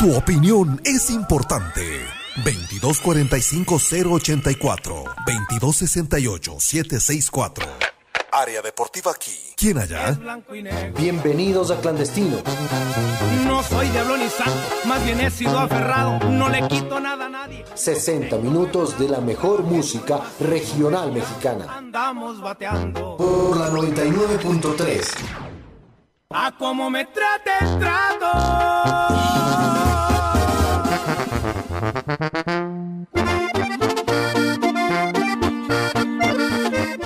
Tu opinión es importante. 2245-084, 2268-764. Área Deportiva aquí. ¿Quién allá? Bienvenidos a Clandestino. No soy diablo ni santo, más bien he sido aferrado, no le quito nada a nadie. 60 minutos de la mejor música regional mexicana. Andamos bateando. Por la 99.3. A como me trate el trato.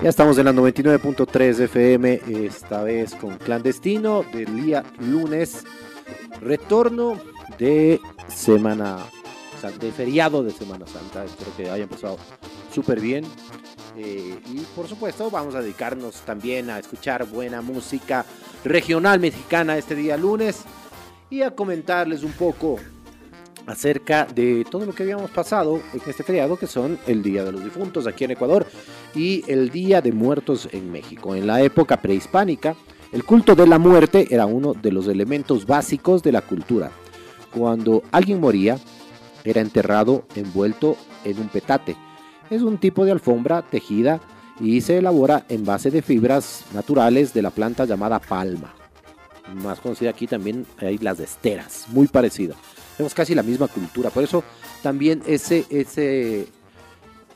Ya estamos en la 99.3 FM, esta vez con Clandestino del día lunes. Retorno de Semana de feriado de Semana Santa. Espero que hayan pasado súper bien. Eh, y por supuesto, vamos a dedicarnos también a escuchar buena música regional mexicana este día lunes y a comentarles un poco acerca de todo lo que habíamos pasado en este feriado, que son el Día de los Difuntos aquí en Ecuador y el Día de Muertos en México. En la época prehispánica, el culto de la muerte era uno de los elementos básicos de la cultura. Cuando alguien moría, era enterrado envuelto en un petate. Es un tipo de alfombra tejida y se elabora en base de fibras naturales de la planta llamada palma. Más conocida aquí también hay las esteras, muy parecida. Tenemos casi la misma cultura, por eso también ese,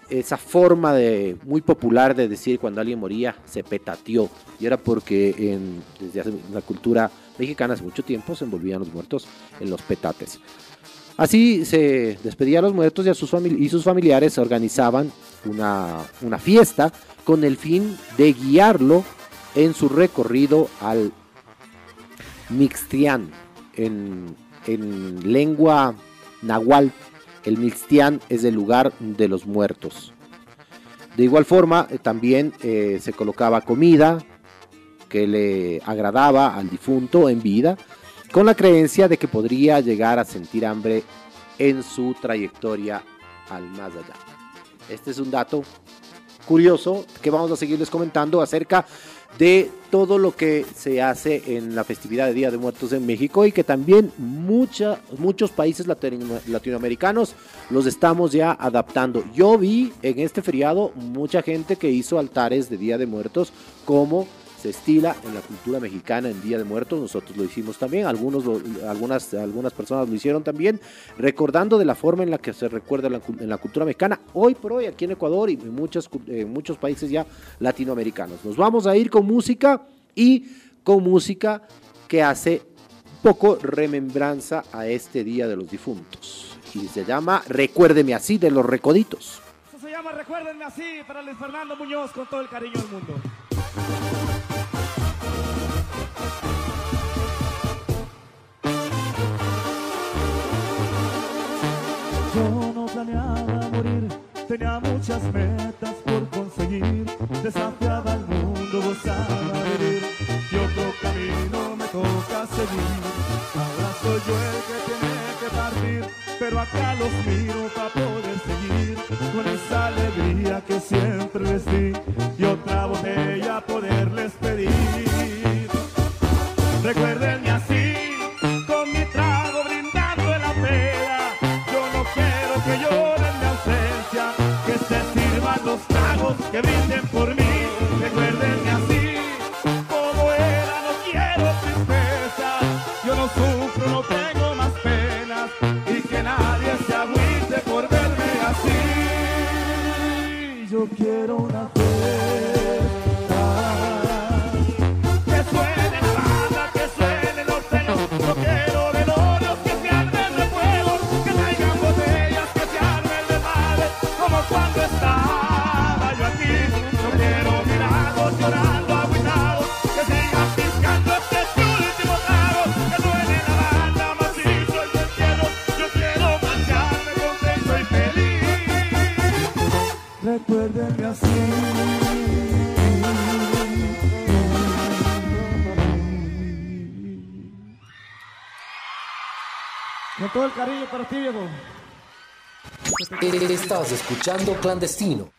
esa forma de, muy popular de decir cuando alguien moría se petateó. Y era porque en, desde hace la cultura mexicana hace mucho tiempo se envolvían los muertos en los petates. Así se despedía a los muertos y, a sus, y sus familiares organizaban una, una fiesta con el fin de guiarlo en su recorrido al Mixtián, en, en lengua nahual, el Mixtián es el lugar de los muertos. De igual forma, eh, también eh, se colocaba comida que le agradaba al difunto en vida, con la creencia de que podría llegar a sentir hambre en su trayectoria al más allá. Este es un dato curioso que vamos a seguirles comentando acerca de todo lo que se hace en la festividad de Día de Muertos en México y que también mucha, muchos países latinoamericanos los estamos ya adaptando. Yo vi en este feriado mucha gente que hizo altares de Día de Muertos como se estila en la cultura mexicana en Día de Muertos, nosotros lo hicimos también, algunos algunas, algunas personas lo hicieron también, recordando de la forma en la que se recuerda en la, cultura mexicana, hoy por hoy aquí en Ecuador y en muchos países ya latinoamericanos. Nos vamos a ir con música y con música que hace poco remembranza a este Día de los Difuntos. Y se llama Recuérdeme así de los Recoditos. Eso se llama Recuérdenme así para Luis Fernando Muñoz con todo el cariño del mundo. Yo no planeaba morir, tenía muchas metas por conseguir, desafiaba al mundo, gozaba vivir, y otro camino me toca seguir. Ahora soy yo el que tiene que partir, pero acá los miro para poder seguir, con esa alegría que siempre les di, y otra botella poderles pedir. Que brinden por mí. Recuérdenme así, como era, no quiero tristeza. Yo no sufro, no tengo más penas, y que nadie se agüite por verme así. Yo quiero una todo el cariño para ti, viejo. Estás escuchando Clandestino.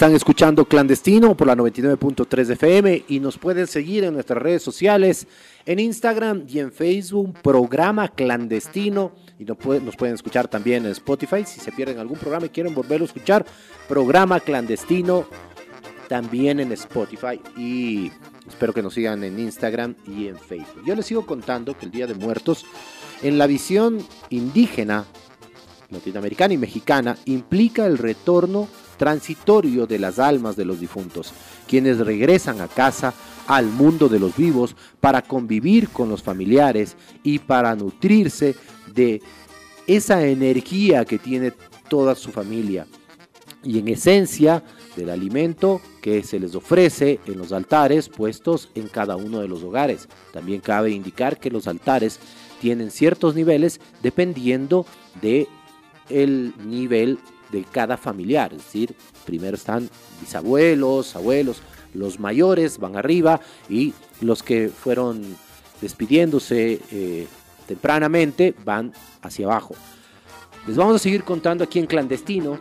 Están escuchando Clandestino por la 99.3 FM y nos pueden seguir en nuestras redes sociales, en Instagram y en Facebook, programa Clandestino. Y nos pueden, escuchar también en Spotify. Si se pierden algún programa y quieren volverlo a escuchar, programa Clandestino también en Spotify. Y espero que nos sigan en Instagram y en Facebook. Yo les sigo contando que el Día de Muertos, en la visión indígena, latinoamericana y mexicana, implica el retorno transitorio de las almas de los difuntos, quienes regresan a casa, al mundo de los vivos, para convivir con los familiares y para nutrirse de esa energía que tiene toda su familia. Y en esencia del alimento que se les ofrece en los altares puestos en cada uno de los hogares. También cabe indicar que los altares tienen ciertos niveles dependiendo de el nivel de cada familiar. Es decir, primero están bisabuelos, abuelos, los mayores van arriba y los que fueron despidiéndose eh, tempranamente van hacia abajo. Les vamos a seguir contando aquí en clandestino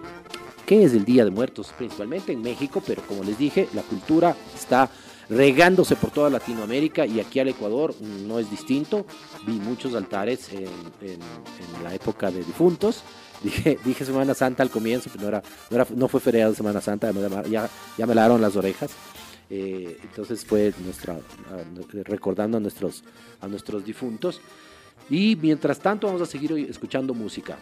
qué es el Día de Muertos, principalmente en México, pero como les dije, la cultura está regándose por toda Latinoamérica y aquí al Ecuador no es distinto. Vi muchos altares en, la época de difuntos. Dije, dije Semana Santa al comienzo, pero no, era, no, era- no fue feriado de Semana Santa, ya, ya, me lavaron las orejas. Eh, entonces fue nuestra, recordando a nuestros, a nuestros difuntos. Y mientras tanto vamos a seguir escuchando música.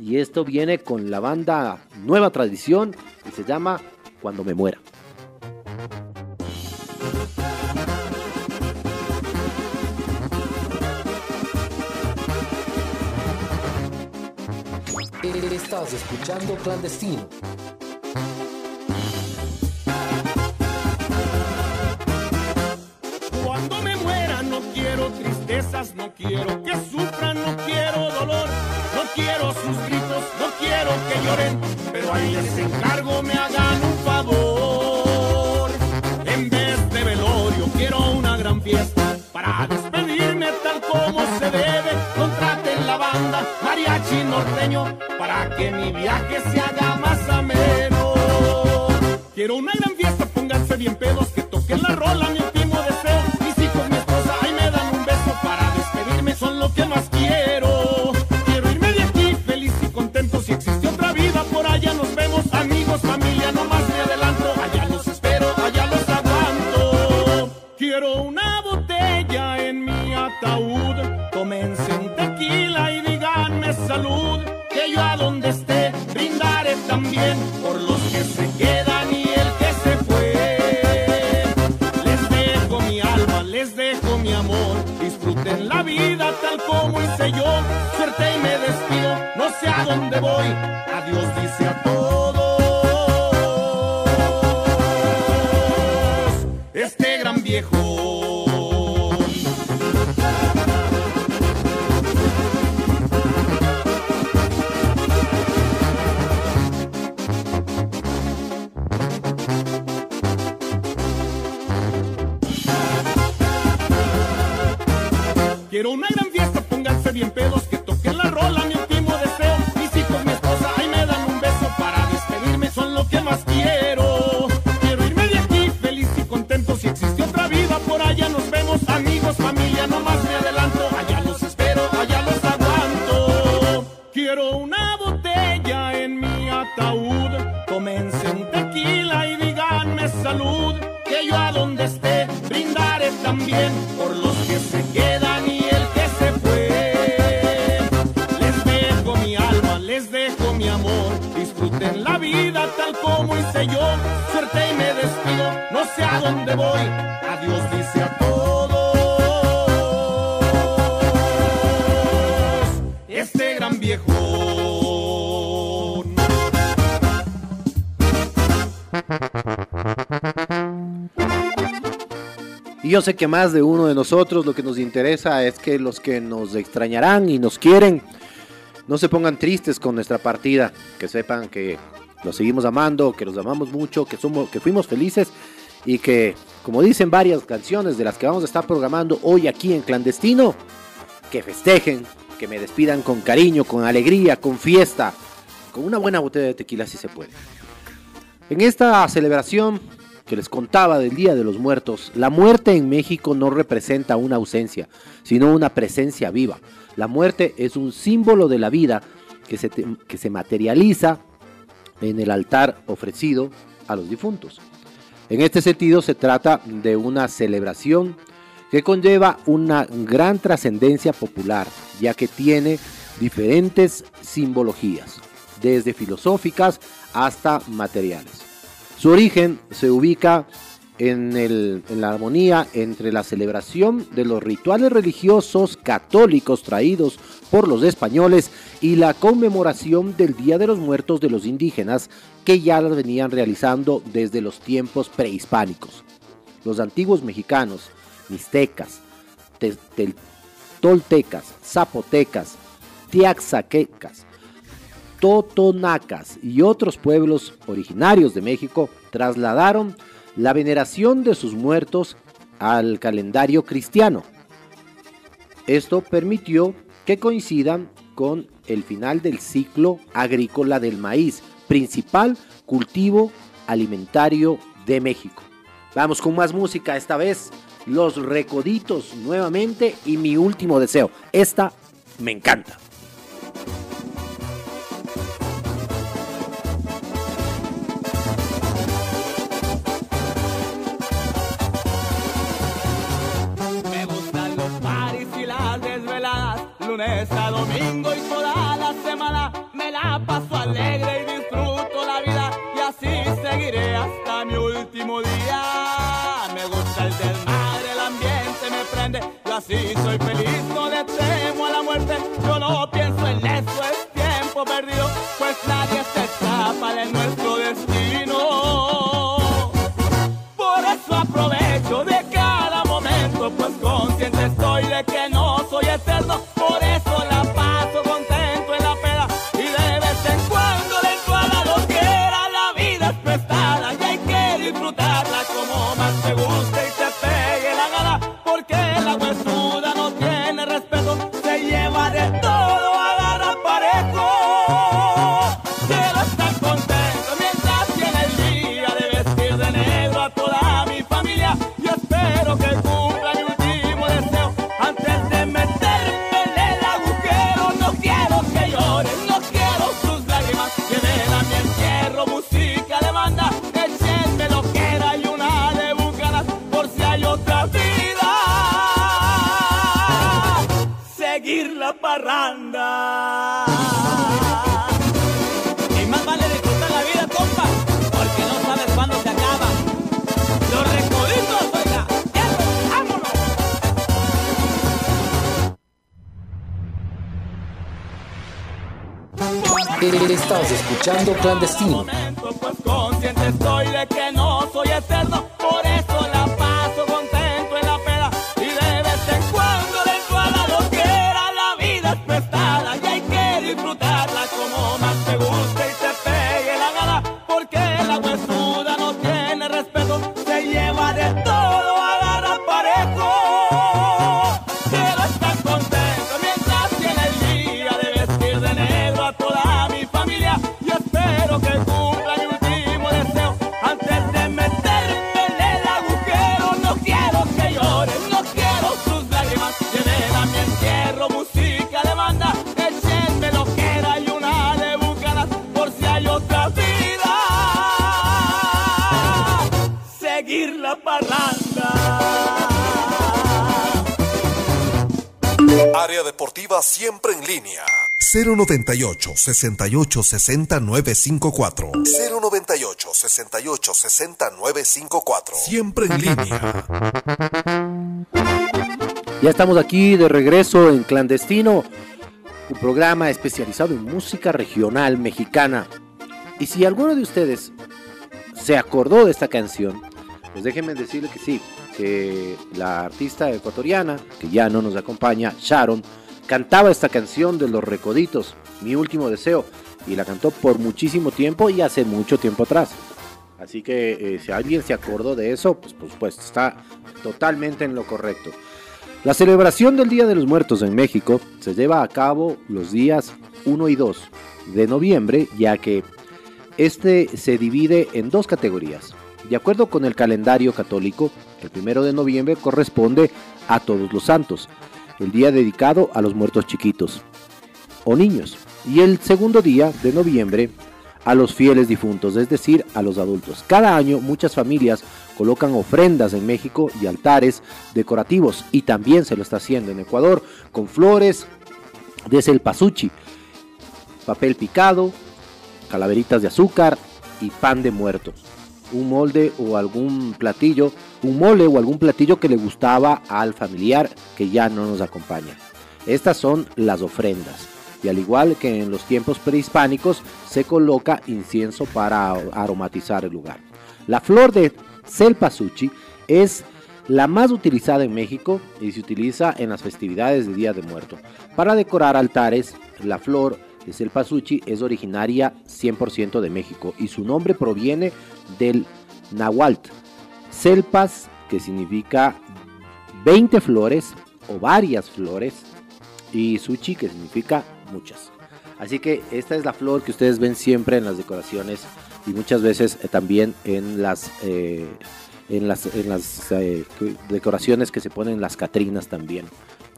Y esto viene con la banda Nueva Tradición y se llama Cuando me muera. Estás escuchando Clandestino. Cuando me muera no quiero tristezas, no quiero que sufran, no quiero dolor, no quiero sus gritos, no quiero que lloren, pero ahí les encargo me hagan un favor. En vez de velorio quiero una gran fiesta para despedirme tal como se debe. Mariachi norteño para que mi viaje se haga más ameno. Quiero una gran fiesta, pónganse bien pedos, que toquen la rola, mi bien sé que más de uno de nosotros lo que nos interesa es que los que nos extrañarán y nos quieren no se pongan tristes con nuestra partida, que sepan que los seguimos amando, que los amamos mucho, que somos que fuimos felices y que como dicen varias canciones de las que vamos a estar programando hoy aquí en clandestino, que festejen, que me despidan con cariño, con alegría, con fiesta, con una buena botella de tequila si se puede. En esta celebración que les contaba del Día de los Muertos, la muerte en México no representa una ausencia, sino una presencia viva. La muerte es un símbolo de la vida que se, que se materializa en el altar ofrecido a los difuntos. En este sentido se trata de una celebración que conlleva una gran trascendencia popular, ya que tiene diferentes simbologías, desde filosóficas hasta materiales. Su origen se ubica en, la armonía entre la celebración de los rituales religiosos católicos traídos por los españoles y la conmemoración del Día de los Muertos de los indígenas que ya las venían realizando desde los tiempos prehispánicos. Los antiguos mexicanos, mixtecas, toltecas, zapotecas, tiaxaquecas, totonacas y otros pueblos originarios de México trasladaron la veneración de sus muertos al calendario cristiano. Esto permitió que coincidan con el final del ciclo agrícola del maíz, principal cultivo alimentario de México. Vamos con más música, esta vez Los Recoditos nuevamente y mi último deseo. Esta me encanta. Lunes a domingo y toda la semana. Me la paso alegre y disfruto la vida y así seguiré hasta mi último día. Me gusta el desmadre, el ambiente me prende, yo así soy feliz, no le temo a la muerte. Yo no pienso en eso, es tiempo perdido, pues nadie se escapa de nuestro destino. Estás escuchando Clandestino. momento, pues consciente estoy de que no soy eterno, por eso la paso contento en la peda. Y de vez en cuando dentro a la loquera la vida es prestada. Y hay que disfrutarla como 098 68 60 954 098 68 60 954 Siempre en línea. Ya estamos aquí de regreso en Clandestino, un programa especializado en música regional mexicana. Y si alguno de ustedes se acordó de esta canción, pues déjenme decirle que sí, que la artista ecuatoriana, que ya no nos acompaña, Sharon, cantaba esta canción de los recoditos, Mi último deseo, y la cantó por muchísimo tiempo y hace mucho tiempo atrás. Así que eh, si alguien se acordó de eso, pues, pues, pues está totalmente en lo correcto. La celebración del Día de los Muertos en México se lleva a cabo los días 1 y 2 de noviembre, ya que este se divide en dos categorías. De acuerdo con el calendario católico, el primero de noviembre corresponde a todos los santos, el día dedicado a los muertos chiquitos o niños, y el segundo día de noviembre a los fieles difuntos, es decir, a los adultos. Cada año muchas familias colocan ofrendas en México y altares decorativos y también se lo está haciendo en Ecuador con flores de selpasuchi, papel picado, calaveritas de azúcar y pan de muertos. Un molde o algún platillo, un mole o algún platillo que le gustaba al familiar que ya no nos acompaña. Estas son las ofrendas y al igual que en los tiempos prehispánicos se coloca incienso para aromatizar el lugar. La flor de Selpasuchi es la más utilizada en México y se utiliza en las festividades de Día de Muerto. Para decorar altares, la flor de Selpasuchi es originaria 100% de México y su nombre proviene del náhuatl. Selpas, que significa 20 flores o varias flores, y suchi, que significa muchas. Así que esta es la flor que ustedes ven siempre en las decoraciones y muchas veces eh, también en las, eh, en las, en las eh, decoraciones que se ponen en las Catrinas también,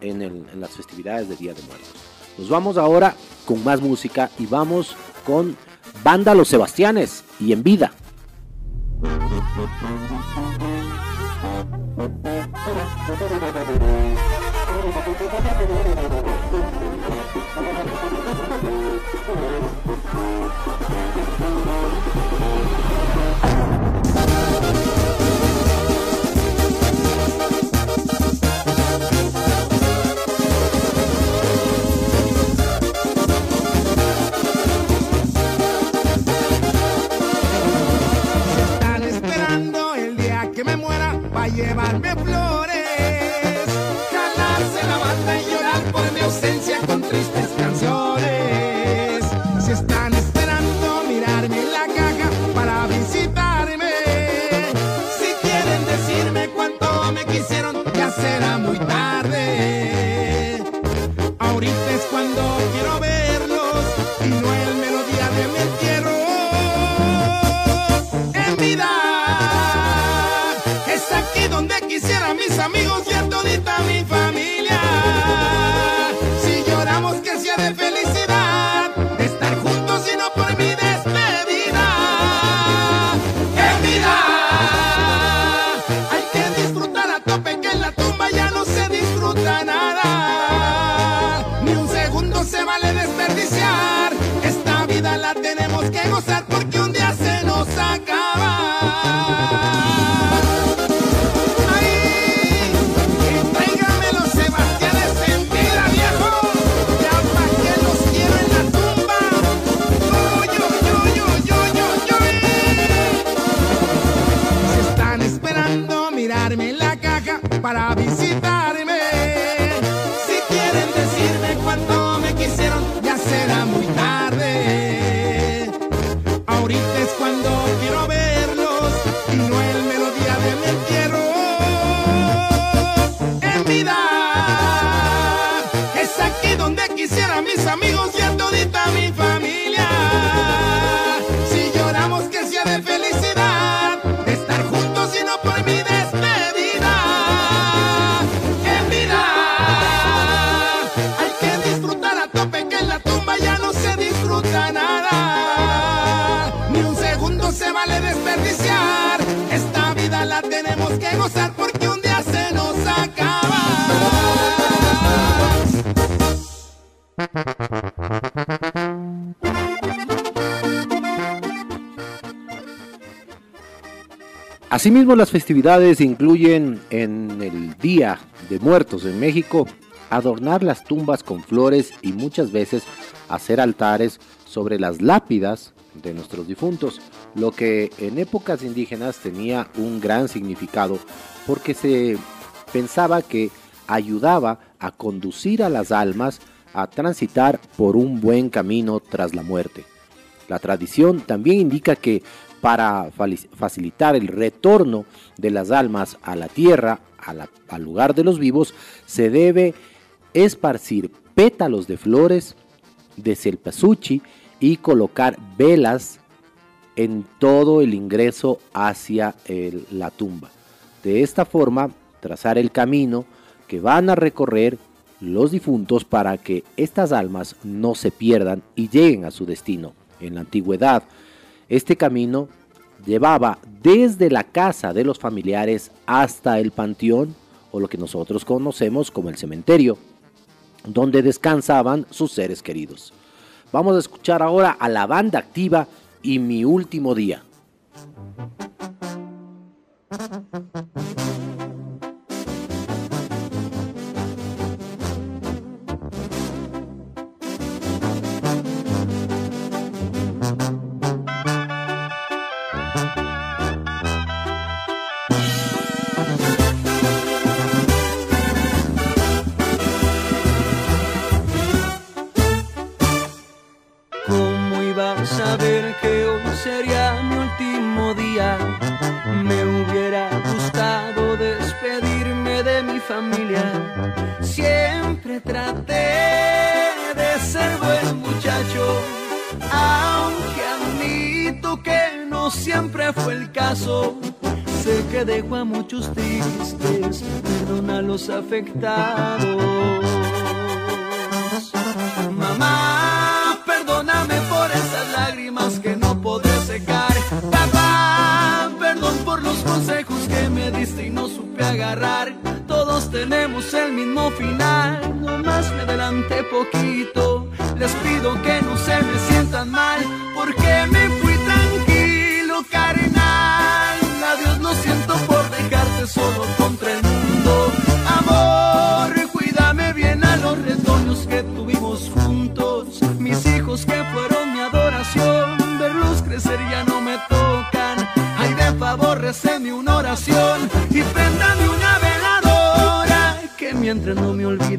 en, en las festividades de Día de Muertos. Nos vamos ahora con más música y vamos con Banda Los Sebastianes y En Vida. Están por Asimismo, las festividades incluyen en el Día de Muertos en México adornar las tumbas con flores y muchas veces hacer altares sobre las lápidas de nuestros difuntos, lo que en épocas indígenas tenía un gran significado porque se pensaba que ayudaba a conducir a las almas a transitar por un buen camino tras la muerte. La tradición también indica que para facilitar el retorno de las almas a la tierra, al lugar de los vivos, se debe esparcir pétalos de flores de celpasuchi y colocar velas en todo el ingreso hacia la tumba. De esta forma, trazar el camino que van a recorrer los difuntos para que estas almas no se pierdan y lleguen a su destino. En la antigüedad, este camino llevaba desde la casa de los familiares hasta el panteón o lo que nosotros conocemos como el cementerio, donde descansaban sus seres queridos. Vamos a escuchar ahora a la banda activa y mi último día. Afectados. Mamá, perdóname por esas lágrimas que no podré secar. Papá, perdón por los consejos que me diste y no supe agarrar. Todos tenemos el mismo final, nomás me adelanté poquito. Les pido que no se me sientan mal, porque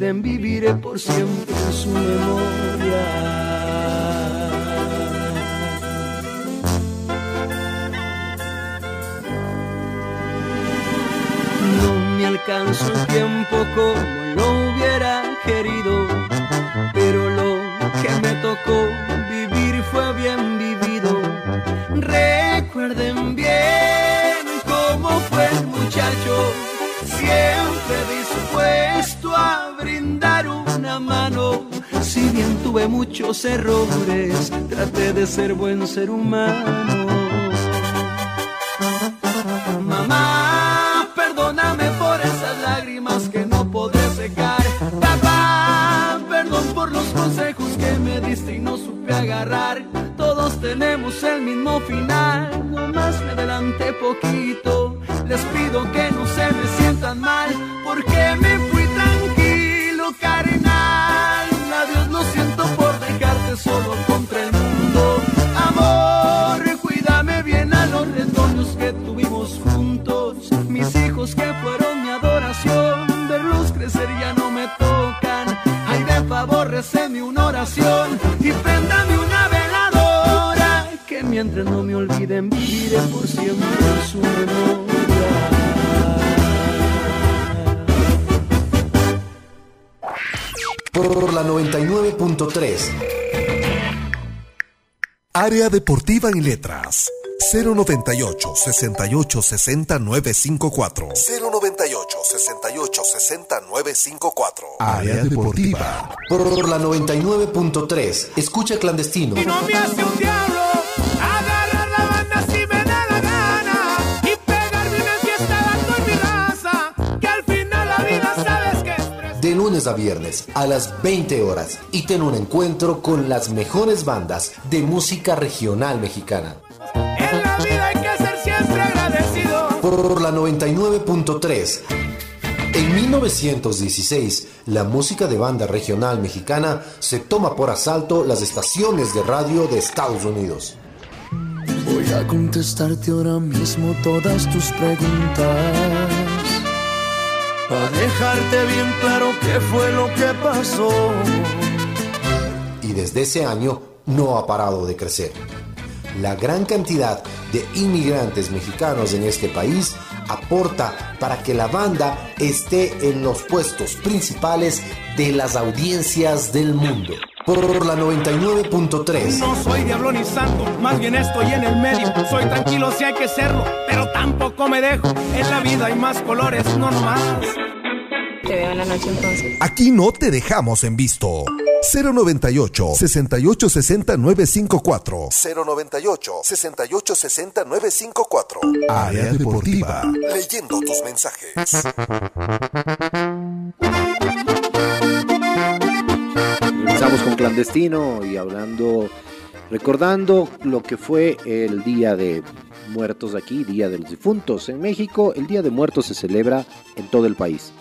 no me viviré por siempre en su memoria. alcanzo el tiempo como lo hubiera querido, pero lo que me tocó vivir fue bien vivido. Recuerden bien cómo fue el muchacho, tuve muchos errores, traté de ser buen ser humano. Deportiva y Letras. 098 68 60 954 098 68 60 954 Área Deportiva. Por la 99.3 Escucha clandestino. Y no me hace un lunes a viernes a las 20 horas y ten un encuentro con las mejores bandas de música regional mexicana. En la vida hay que ser siempre agradecido. Por la 99.3. En 1916, la música de banda regional mexicana se toma por asalto las estaciones de radio de Estados Unidos. Voy a contestarte ahora mismo todas tus preguntas. Dejarte bien claro qué fue lo que pasó. Y desde ese año no ha parado de crecer. La gran cantidad de inmigrantes mexicanos en este país aporta para que la banda esté en los puestos principales de las audiencias del mundo. Por la 99.3. No soy diablo ni santo, más bien estoy en el medio. Soy tranquilo si hay que serlo, pero tampoco me dejo. En la vida hay más colores, no nomás. Te veo en la noche entonces. Aquí no te dejamos en visto. 098 68 60 954 098 68 60 954 Área Deportiva. Leyendo tus mensajes. Empezamos con clandestino y hablando, recordando lo que fue el Día de Muertos aquí, Día de los Difuntos. En México, el Día de Muertos se celebra en todo el país,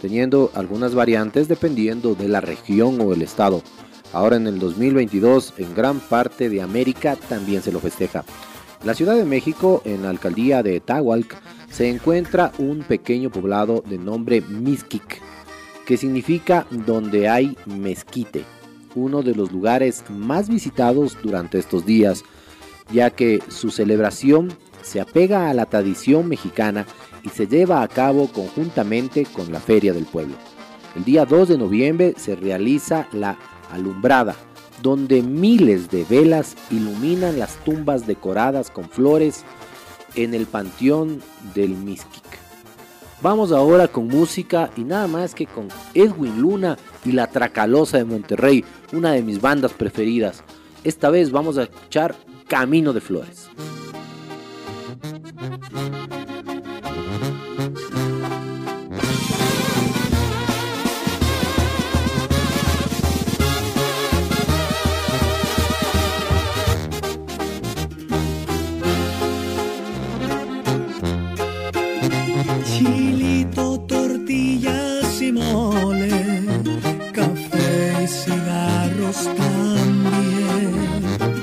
teniendo algunas variantes dependiendo de la región o el estado. Ahora en el 2022, en gran parte de América también se lo festeja. La Ciudad de México, en la alcaldía de Tahualc, se encuentra un pequeño poblado de nombre Mixquic, que significa donde hay mezquite, uno de los lugares más visitados durante estos días, ya que su celebración se apega a la tradición mexicana y se lleva a cabo conjuntamente con la Feria del Pueblo. El día 2 de noviembre se realiza la alumbrada, donde miles de velas iluminan las tumbas decoradas con flores en el panteón del Mixquic. Vamos ahora con música y nada más que con Edwin Luna y La Tracalosa de Monterrey, una de mis bandas preferidas. Esta vez vamos a escuchar Camino de Flores. Cigarros también.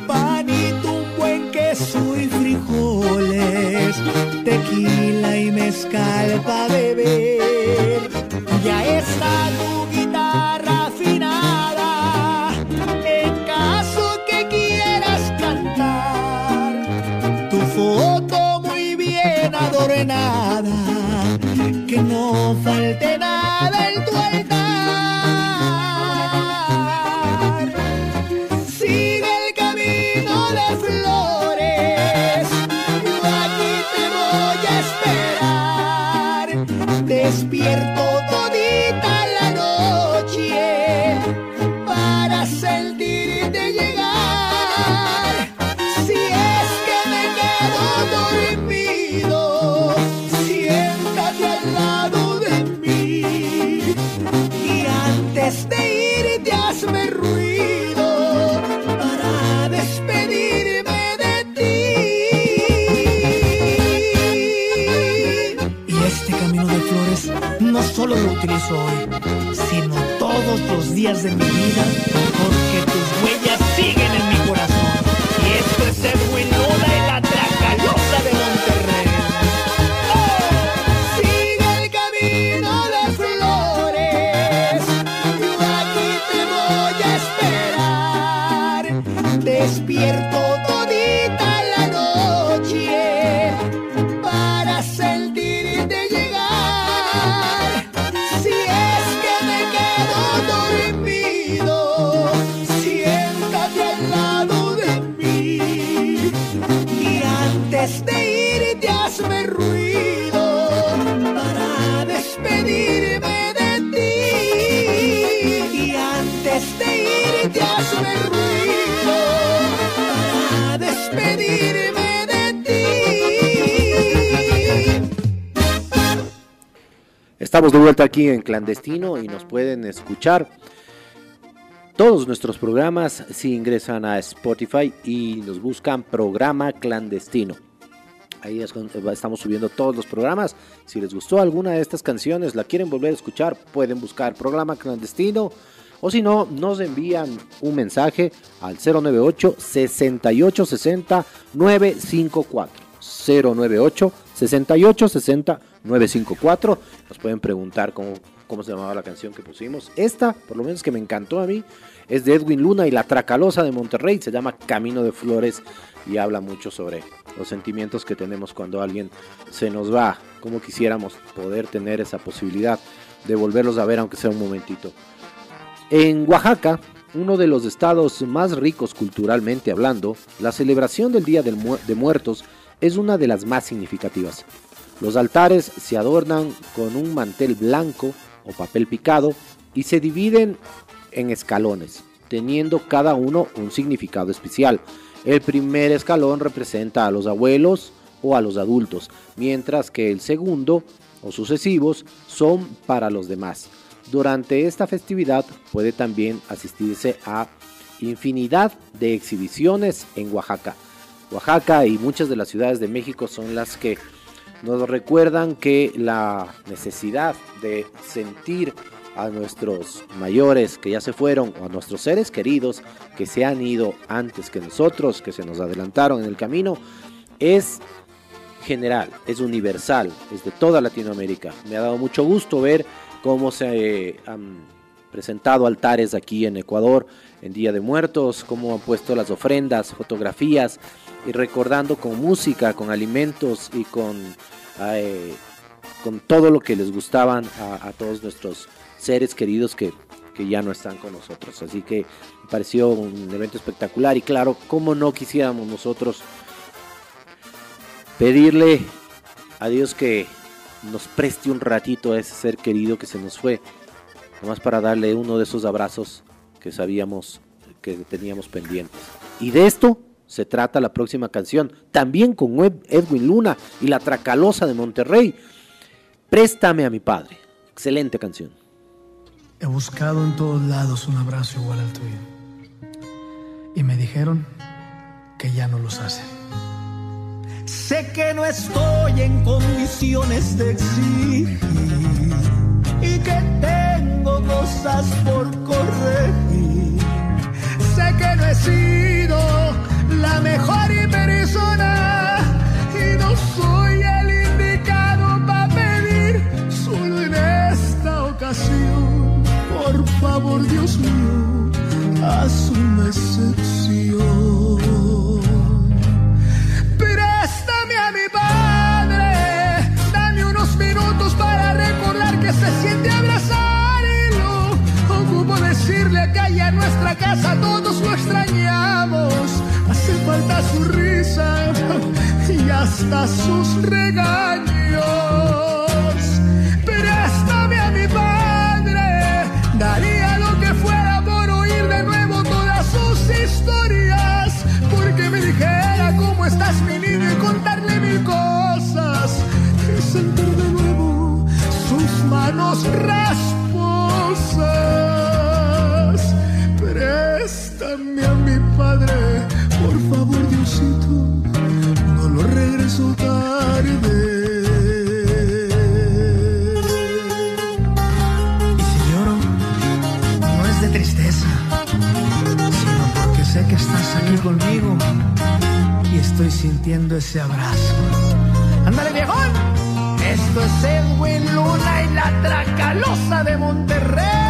Panito, un buen queso y frijoles, tequila y mezcal para beber. Ya está tu guitarra afinada, en caso que quieras cantar tu foto muy bien adornada, que no falte solo lo utilizo hoy, sino todos los días de mi vida, porque tus huellas siguen en mi Estamos de vuelta aquí en Clandestino y nos pueden escuchar todos nuestros programas si ingresan a Spotify y nos buscan programa clandestino. Ahí estamos subiendo todos los programas. Si les gustó alguna de estas canciones, la quieren volver a escuchar, pueden buscar programa clandestino. O si no, nos envían un mensaje al 098 6860 954. 098 6860 954. Nos pueden preguntar cómo, cómo se llamaba la canción que pusimos. Esta, por lo menos que me encantó a mí, es de Edwin Luna y La Tracalosa de Monterrey. Se llama Camino de Flores y habla mucho sobre los sentimientos que tenemos cuando alguien se nos va. Como quisiéramos poder tener esa posibilidad de volverlos a ver, aunque sea un momentito. En Oaxaca, uno de los estados más ricos culturalmente hablando, la celebración del Día de Muertos es una de las más significativas. Los altares se adornan con un mantel blanco o papel picado y se dividen en escalones, teniendo cada uno un significado especial. El primer escalón representa a los abuelos o a los adultos, mientras que el segundo o sucesivos son para los demás. Durante esta festividad puede también asistirse a infinidad de exhibiciones en Oaxaca. Oaxaca y muchas de las ciudades de México son las que nos recuerdan que la necesidad de sentir a nuestros mayores que ya se fueron o a nuestros seres queridos que se han ido antes que nosotros, que se nos adelantaron en el camino, es general, es universal, es de toda Latinoamérica. Me ha dado mucho gusto ver cómo se han presentado altares aquí en Ecuador en Día de Muertos, cómo han puesto las ofrendas, fotografías y recordando con música, con alimentos y con, eh, con todo lo que les gustaban a, todos nuestros seres queridos que, que, ya no están con nosotros. Así que me pareció un evento espectacular y claro, cómo no quisiéramos nosotros pedirle a Dios que nos preste un ratito a ese ser querido que se nos fue, nomás para darle uno de esos abrazos que sabíamos que teníamos pendientes. Y de esto se trata la próxima canción, también con Edwin Luna y la Tracalosa de Monterrey. Préstame a mi padre. Excelente canción. He buscado en todos lados un abrazo igual al tuyo. Y me dijeron que ya no los hacen. Sé que no estoy en condiciones de exigir y que tengo cosas por corregir. Sé que no he hasta sus regaños. Préstame a mi padre, daría lo que fuera por oír de nuevo todas sus historias, porque me dijera cómo estás mi niño y contarle mil cosas y sentir de nuevo sus manos rasposas. Préstame a mi padre Y si lloro, no es de tristeza, sino porque sé que estás aquí conmigo y estoy sintiendo ese abrazo. ¡Ándale, viejón! Esto es Edwin Luna y la Tracalosa de Monterrey.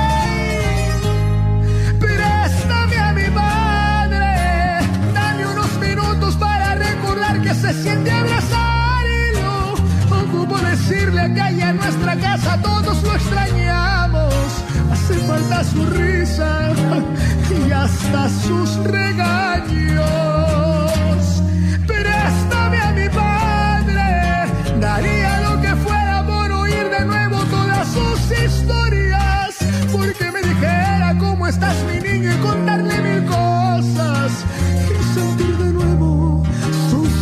se siente abrazar y ocupo decirle que allá en nuestra casa todos lo extrañamos. Hace falta su risa y hasta sus regaños. Préstame a mi padre, daría lo que fuera por oír de nuevo todas sus historias, porque me dijera cómo estás mi niño y contarle mil cosas y sentir de nuevo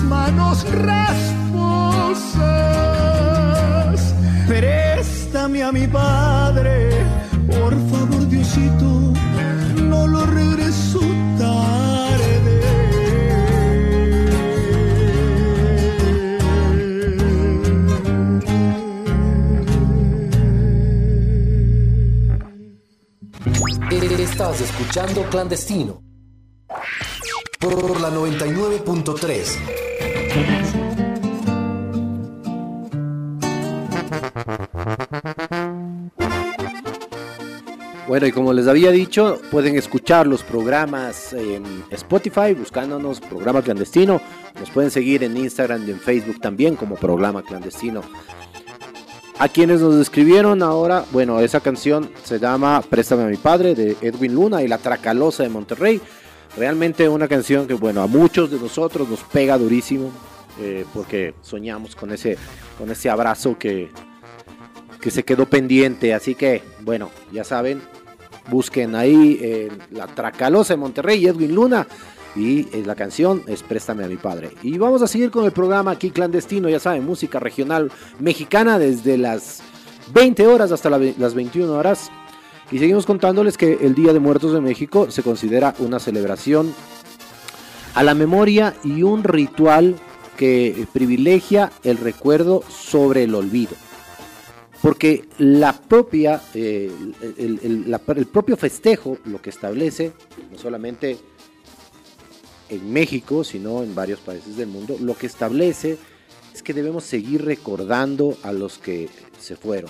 manos rasposas. Padre. Por favor, Diosito, no lo regreso tarde. Estás escuchando Clandestino por la 99.3. Bueno, y como les había dicho, pueden escuchar los programas en Spotify buscándonos programa clandestino. Nos pueden seguir en Instagram y en Facebook también como programa clandestino. A quienes nos escribieron ahora, bueno, esa canción se llama Préstame a mi padre de Edwin Luna y La Tracalosa de Monterrey. Realmente una canción que, bueno, a muchos de nosotros nos pega durísimo eh, porque soñamos con ese, con ese abrazo que, que se quedó pendiente. Así que, bueno, ya saben, busquen ahí eh, La Tracalosa de Monterrey, Edwin Luna. Y eh, la canción es Préstame a mi padre. Y vamos a seguir con el programa aquí clandestino, ya saben, música regional mexicana desde las 20 horas hasta las 21 horas. Y seguimos contándoles que el Día de Muertos de México se considera una celebración a la memoria y un ritual que privilegia el recuerdo sobre el olvido. Porque la propia, eh, el, el, el, propio festejo lo que establece, no solamente en México, sino en varios países del mundo, lo que establece es que debemos seguir recordando a los que se fueron,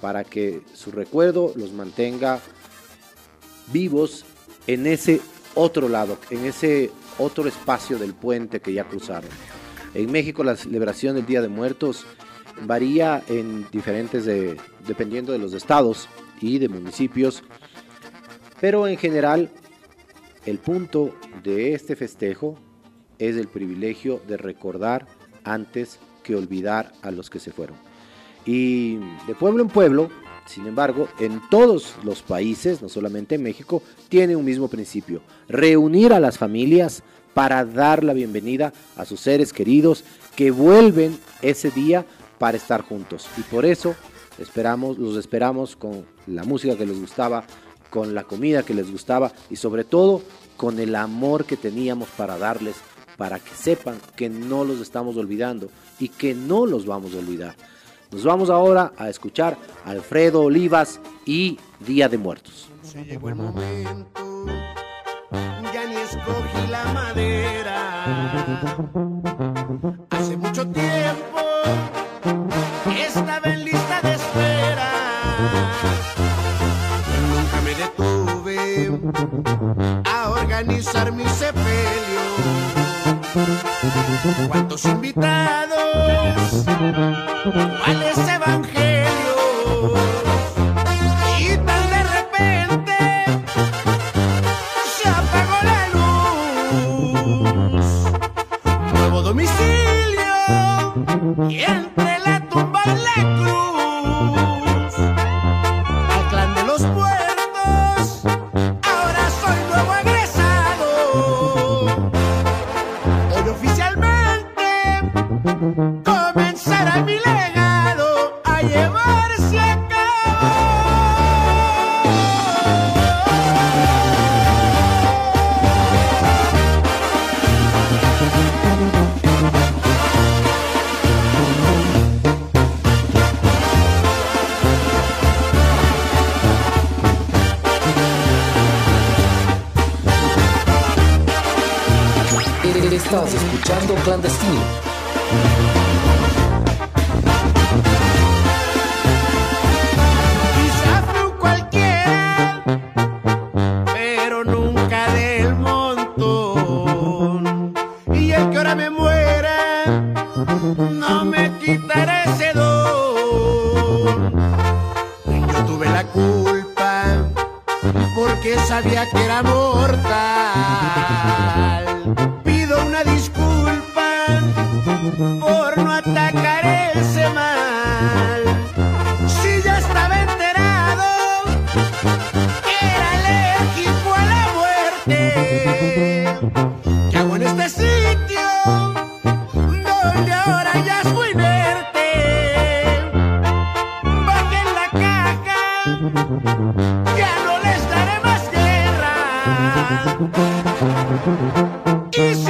para que su recuerdo los mantenga vivos en ese otro lado, en ese otro espacio del puente que ya cruzaron. En México la celebración del Día de Muertos varía en diferentes de, dependiendo de los estados y de municipios, pero en general el punto de este festejo es el privilegio de recordar antes que olvidar a los que se fueron. Y de pueblo en pueblo, sin embargo, en todos los países, no solamente en México, tiene un mismo principio, reunir a las familias para dar la bienvenida a sus seres queridos que vuelven ese día para estar juntos. Y por eso esperamos, los esperamos con la música que les gustaba, con la comida que les gustaba y sobre todo con el amor que teníamos para darles, para que sepan que no los estamos olvidando y que no los vamos a olvidar. Nos vamos ahora a escuchar Alfredo Olivas y Día de Muertos. Se llegó el momento, ya ni escogí la madera. Hace mucho tiempo a organizar mi sepelio. ¿Cuántos invitados? ¿Cuáles evangelios? Y tan de repente se apagó la luz. Nuevo domicilio y entre Is.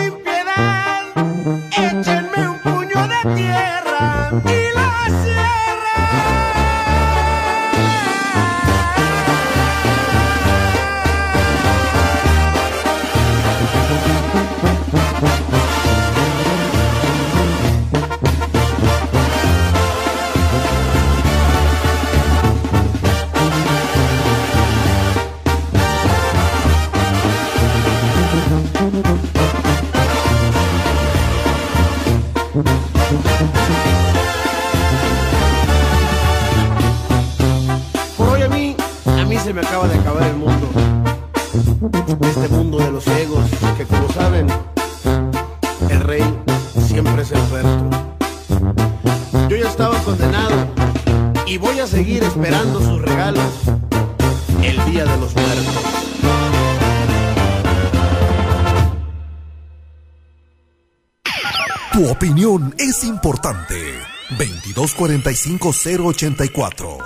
2245-084,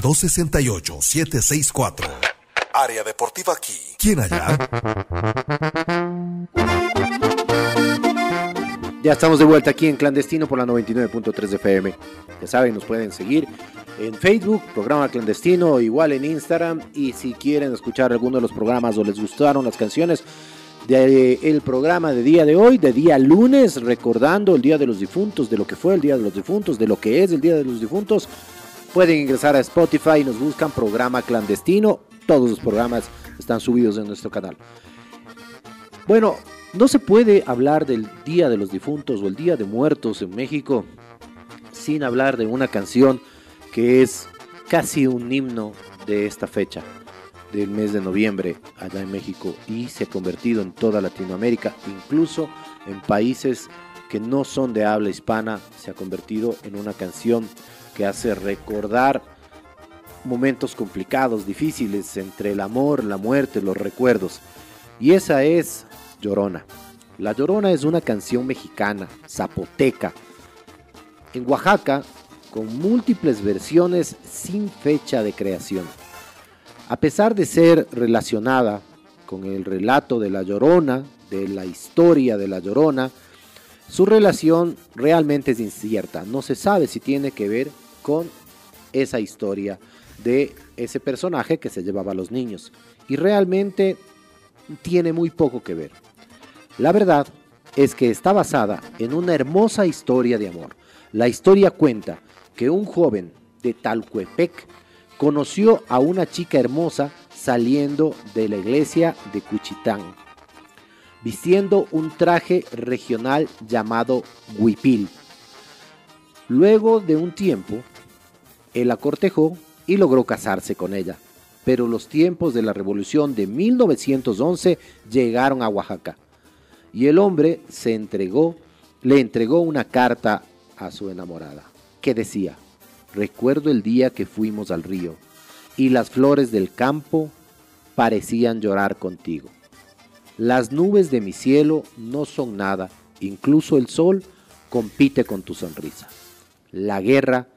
2268-764. Área Deportiva aquí. ¿Quién allá? Ya estamos de vuelta aquí en Clandestino por la 99.3 FM. Ya saben, nos pueden seguir en Facebook, programa Clandestino, igual en Instagram. Y si quieren escuchar alguno de los programas o les gustaron las canciones del programa de día de hoy, de día lunes, recordando el Día de los Difuntos, de lo que fue el Día de los Difuntos, de lo que es el Día de los Difuntos, pueden ingresar a Spotify y nos buscan programa Clandestino. Todos los programas están subidos en nuestro canal. Bueno, no se puede hablar del Día de los Difuntos o el Día de Muertos en México sin hablar de una canción que es casi un himno de esta fecha del mes de noviembre allá en México y se ha convertido en toda Latinoamérica, incluso en países que no son de habla hispana, se ha convertido en una canción que hace recordar momentos complicados, difíciles entre el amor, la muerte, los recuerdos. Y esa es Llorona. La Llorona es una canción mexicana, zapoteca, en Oaxaca, con múltiples versiones sin fecha de creación. A pesar de ser relacionada con el relato de la Llorona, de la historia de la Llorona, su relación realmente es incierta. No se sabe si tiene que ver con esa historia de ese personaje que se llevaba a los niños. Y realmente tiene muy poco que ver. La verdad es que está basada en una hermosa historia de amor. La historia cuenta que un joven de Talcuepec conoció a una chica hermosa saliendo de la iglesia de Cuchitán, vistiendo un traje regional llamado huipil. Luego de un tiempo, él la cortejó y logró casarse con ella. Pero los tiempos de la revolución de 1911 llegaron a Oaxaca y el hombre se entregó, le entregó una carta a su enamorada que decía: Recuerdo el día que fuimos al río y las flores del campo parecían llorar contigo. Las nubes de mi cielo no son nada, incluso el sol compite con tu sonrisa. La guerra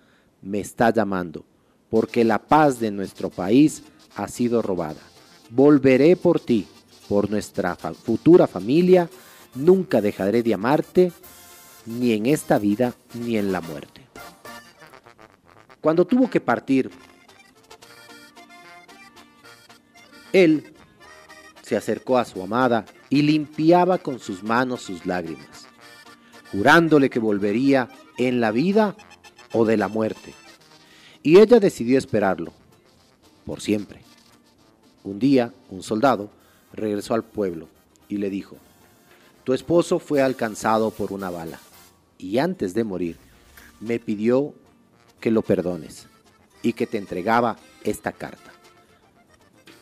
me está llamando, porque la paz de nuestro país ha sido robada. Volveré por ti, por nuestra futura familia, nunca dejaré de amarte, ni en esta vida ni en la muerte. Cuando tuvo que partir, él se acercó a su amada y limpiaba con sus manos sus lágrimas, jurándole que volvería en la vida o de la muerte. Y ella decidió esperarlo, por siempre. Un día, un soldado regresó al pueblo y le dijo, tu esposo fue alcanzado por una bala y antes de morir me pidió que lo perdones y que te entregaba esta carta.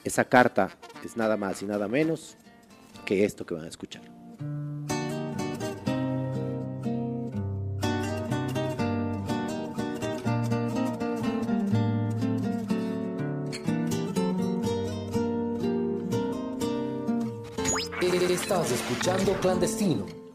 Esa carta es nada más y nada menos que esto que van a escuchar. Estás escuchando Clandestino.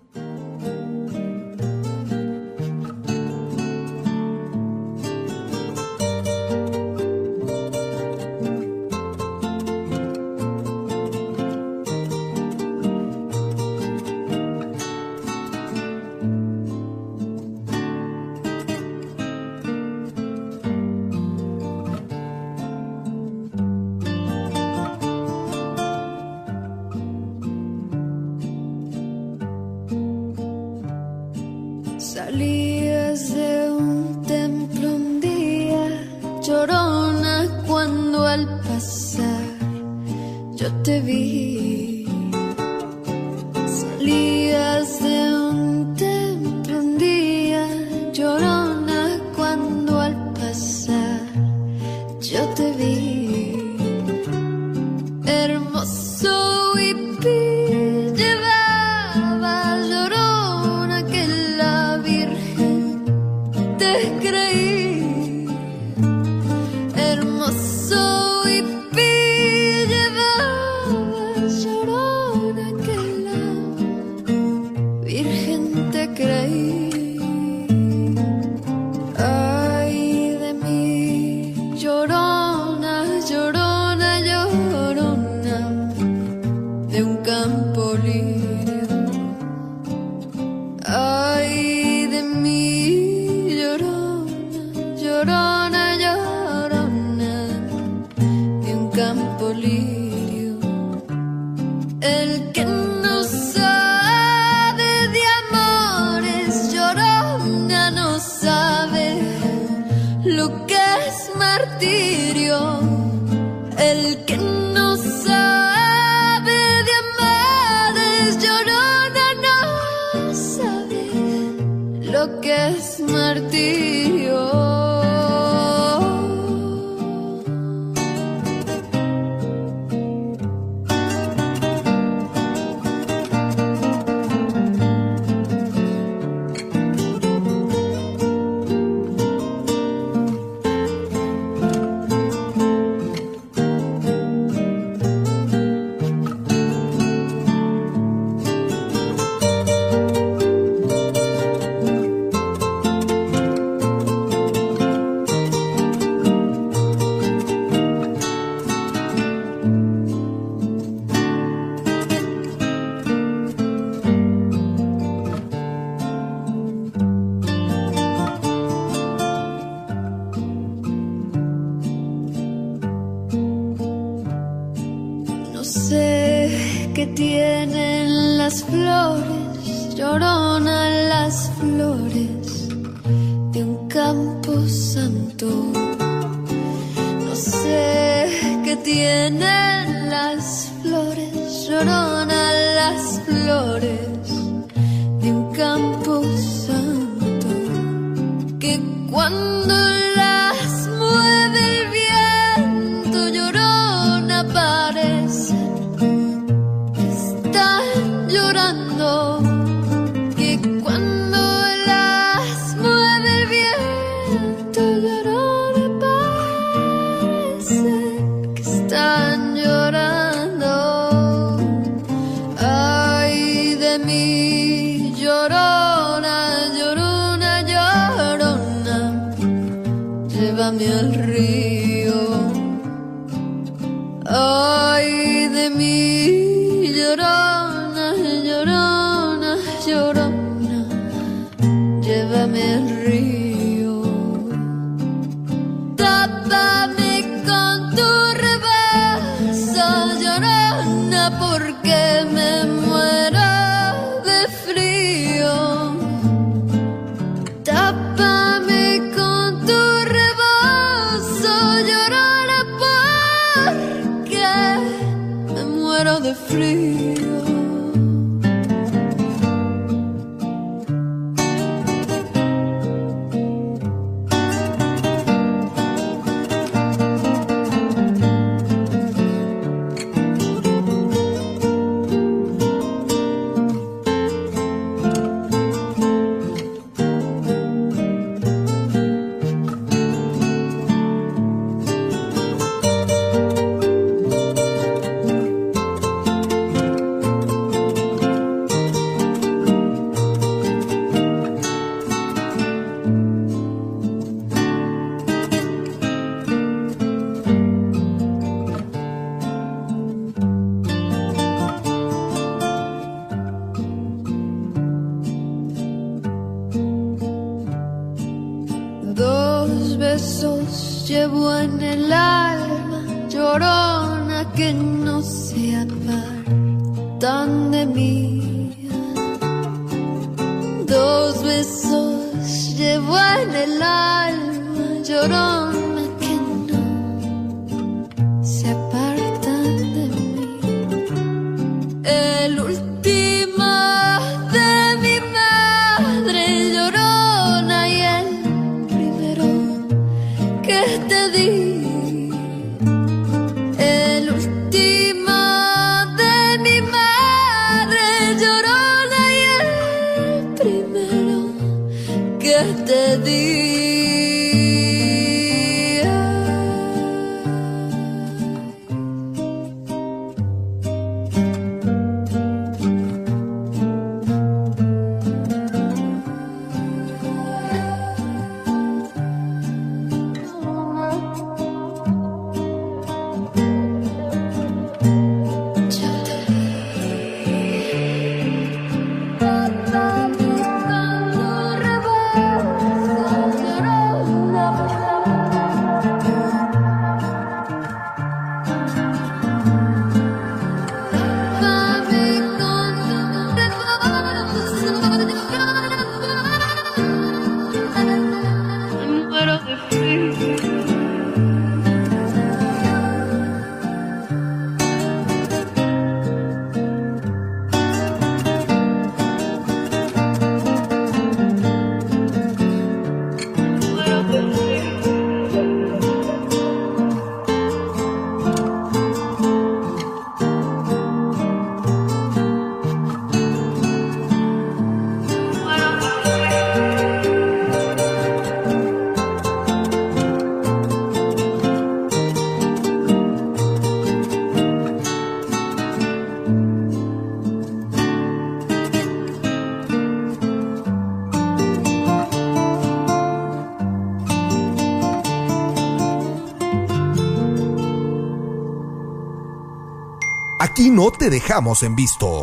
Aquí no te dejamos en visto.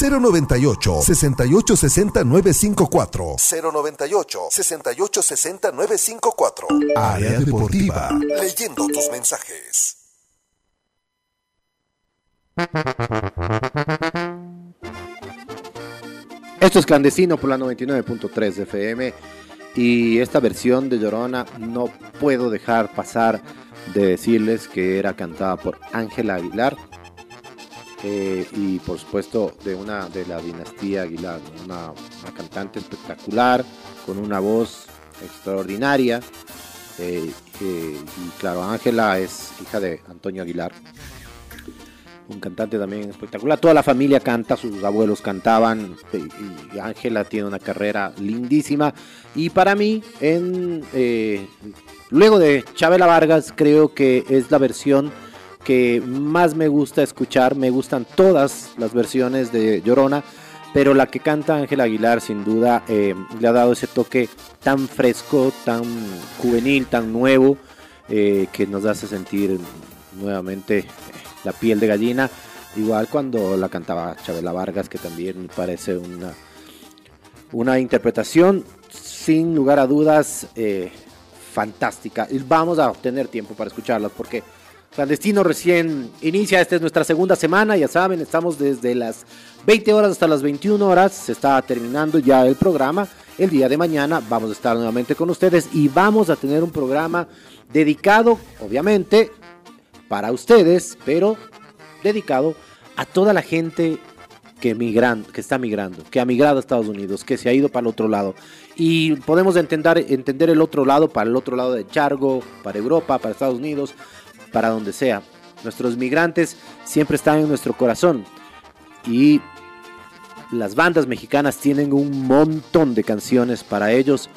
098 6860 954 098 6860 954 Área Deportiva. Leyendo tus mensajes. Esto es clandestino por la 99.3 FM y esta versión de Llorona no puedo dejar pasar de decirles que era cantada por Ángela Aguilar eh, y por supuesto de una de la dinastía Aguilar, una, cantante espectacular con una voz extraordinaria eh, eh, y claro Ángela es hija de Antonio Aguilar un cantante también espectacular. Toda la familia canta, sus abuelos cantaban y Ángela tiene una carrera lindísima. Y para mí, en, luego de Chabela Vargas, creo que es la versión que más me gusta escuchar. Me gustan todas las versiones de Llorona, pero la que canta Ángela Aguilar sin duda eh, le ha dado ese toque tan fresco, tan juvenil, tan nuevo, eh, que nos hace sentir nuevamente la piel de gallina. Igual cuando la cantaba Chabela Vargas, que también parece una, una interpretación sin lugar a dudas eh, fantástica. Y vamos a tener tiempo para escucharlas porque Clandestino recién inicia. Esta es nuestra segunda semana. Ya saben, estamos desde las 20 horas hasta las 21 horas. Se está terminando ya el programa. El día de mañana vamos a estar nuevamente con ustedes y vamos a tener un programa dedicado, obviamente, para ustedes, pero dedicado a toda la gente que, migran, que está migrando, que ha migrado a Estados Unidos, que se ha ido para el otro lado. Y podemos entender, entender el otro lado, para el otro lado de Chargo, para Europa, para Estados Unidos, para donde sea. Nuestros migrantes siempre están en nuestro corazón. Y las bandas mexicanas tienen un montón de canciones para ellos,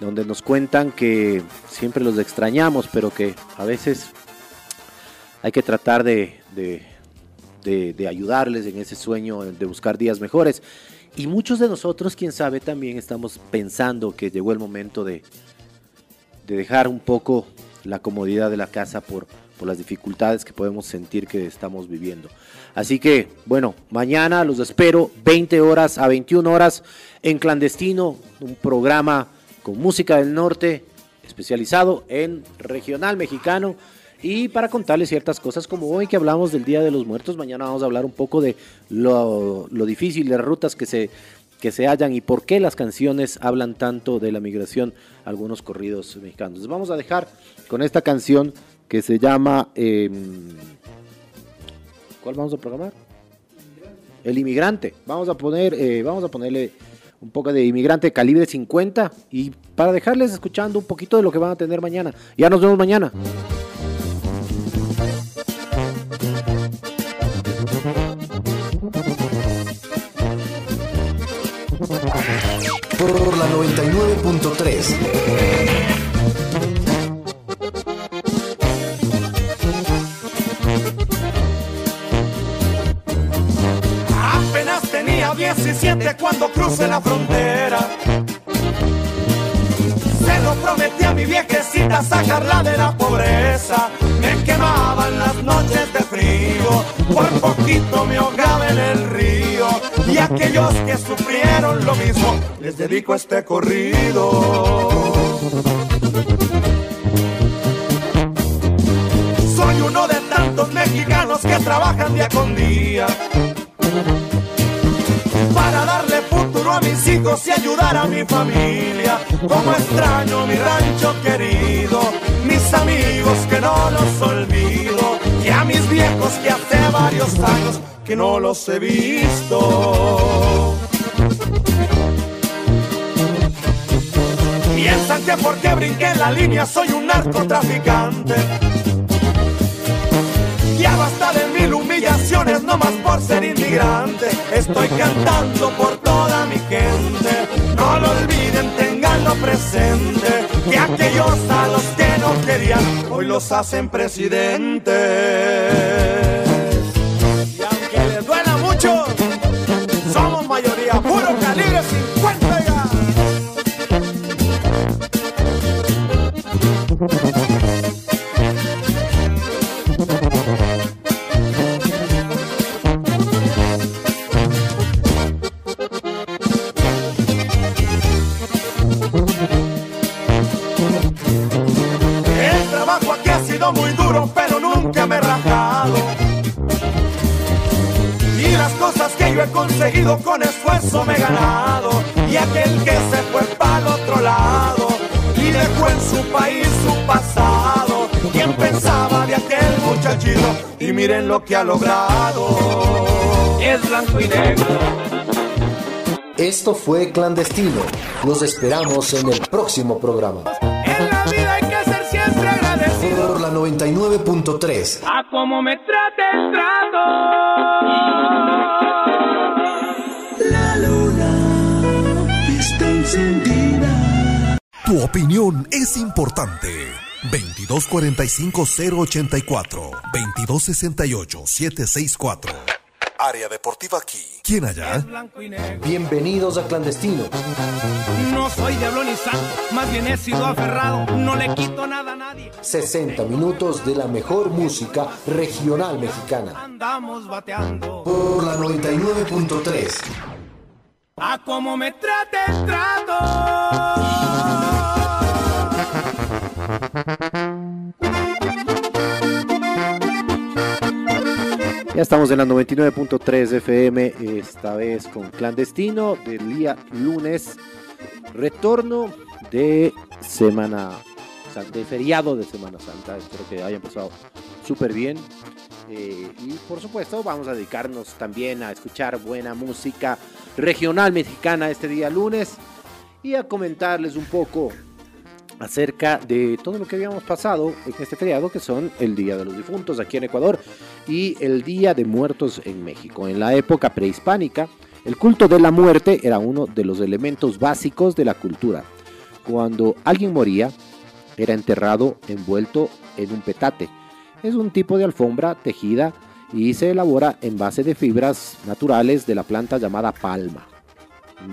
donde nos cuentan que siempre los extrañamos, pero que a veces hay que tratar de, de, ayudarles en ese sueño de buscar días mejores. Y muchos de nosotros, quién sabe, también estamos pensando que llegó el momento de, de dejar un poco la comodidad de la casa por, por las dificultades que podemos sentir que estamos viviendo. Así que, bueno, mañana los espero 20 horas a 21 horas en Clandestino, un programa con música del norte especializado en regional mexicano y para contarles ciertas cosas como hoy que hablamos del Día de los Muertos, mañana vamos a hablar un poco de lo, lo difícil de rutas que se, que se hallan y por qué las canciones hablan tanto de la migración, algunos corridos mexicanos. Vamos a dejar con esta canción que se llama... Eh, ¿Cuál vamos a programar? El inmigrante. Vamos a poner, eh, vamos a ponerle un poco de inmigrante calibre 50 y para dejarles escuchando un poquito de lo que van a tener mañana. Ya nos vemos mañana. Por la 99.3. Apenas tenía 17 cuando crucé la frontera. Prometí a mi viejecita sacarla de la pobreza. Me quemaban las noches de frío, por poquito me ahogaba en el río. Y aquellos que sufrieron lo mismo, les dedico este corrido. Soy uno de tantos mexicanos que trabajan día con día a mis hijos y ayudar a mi familia. Como extraño mi rancho querido, mis amigos que no los olvido, y a mis viejos que hace varios años que no los he visto. Piensan que porque brinqué la línea soy un narcotraficante. Ya basta de no más por ser inmigrante. Estoy cantando por toda mi gente. No lo olviden, tenganlo presente. Que aquellos a los que no querían, hoy los hacen presidentes. Esfuerzo me he ganado. Y aquel que se fue para el otro lado y dejó en su país su pasado. ¿Quién pensaba de aquel muchachito? Y miren lo que ha logrado. Es blanco y negro. Esto fue Clandestino. Los esperamos en el próximo programa. En la vida hay que ser siempre agradecido. Por la 99.3. A como me trate el trato. Tu opinión es importante. 2245-084, 2268-764. Área Deportiva aquí. ¿Quién allá? Bienvenidos a Clandestino. No soy diablo ni santo, más bien he sido aferrado. No le quito nada a nadie. 60 minutos de la mejor música regional mexicana. Andamos bateando. Por la 99.3. A como me trate el trato. Ya estamos en la 99.3 FM, esta vez con Clandestino del día lunes. Retorno de Semana de feriado de Semana Santa. Espero que hayan pasado súper bien. Eh, y por supuesto, vamos a dedicarnos también a escuchar buena música regional mexicana este día lunes y a comentarles un poco acerca de todo lo que habíamos pasado en este feriado, que son el Día de los Difuntos aquí en Ecuador y el Día de Muertos en México. En la época prehispánica, el culto de la muerte era uno de los elementos básicos de la cultura. Cuando alguien moría, era enterrado envuelto en un petate. Es un tipo de alfombra tejida y se elabora en base de fibras naturales de la planta llamada palma.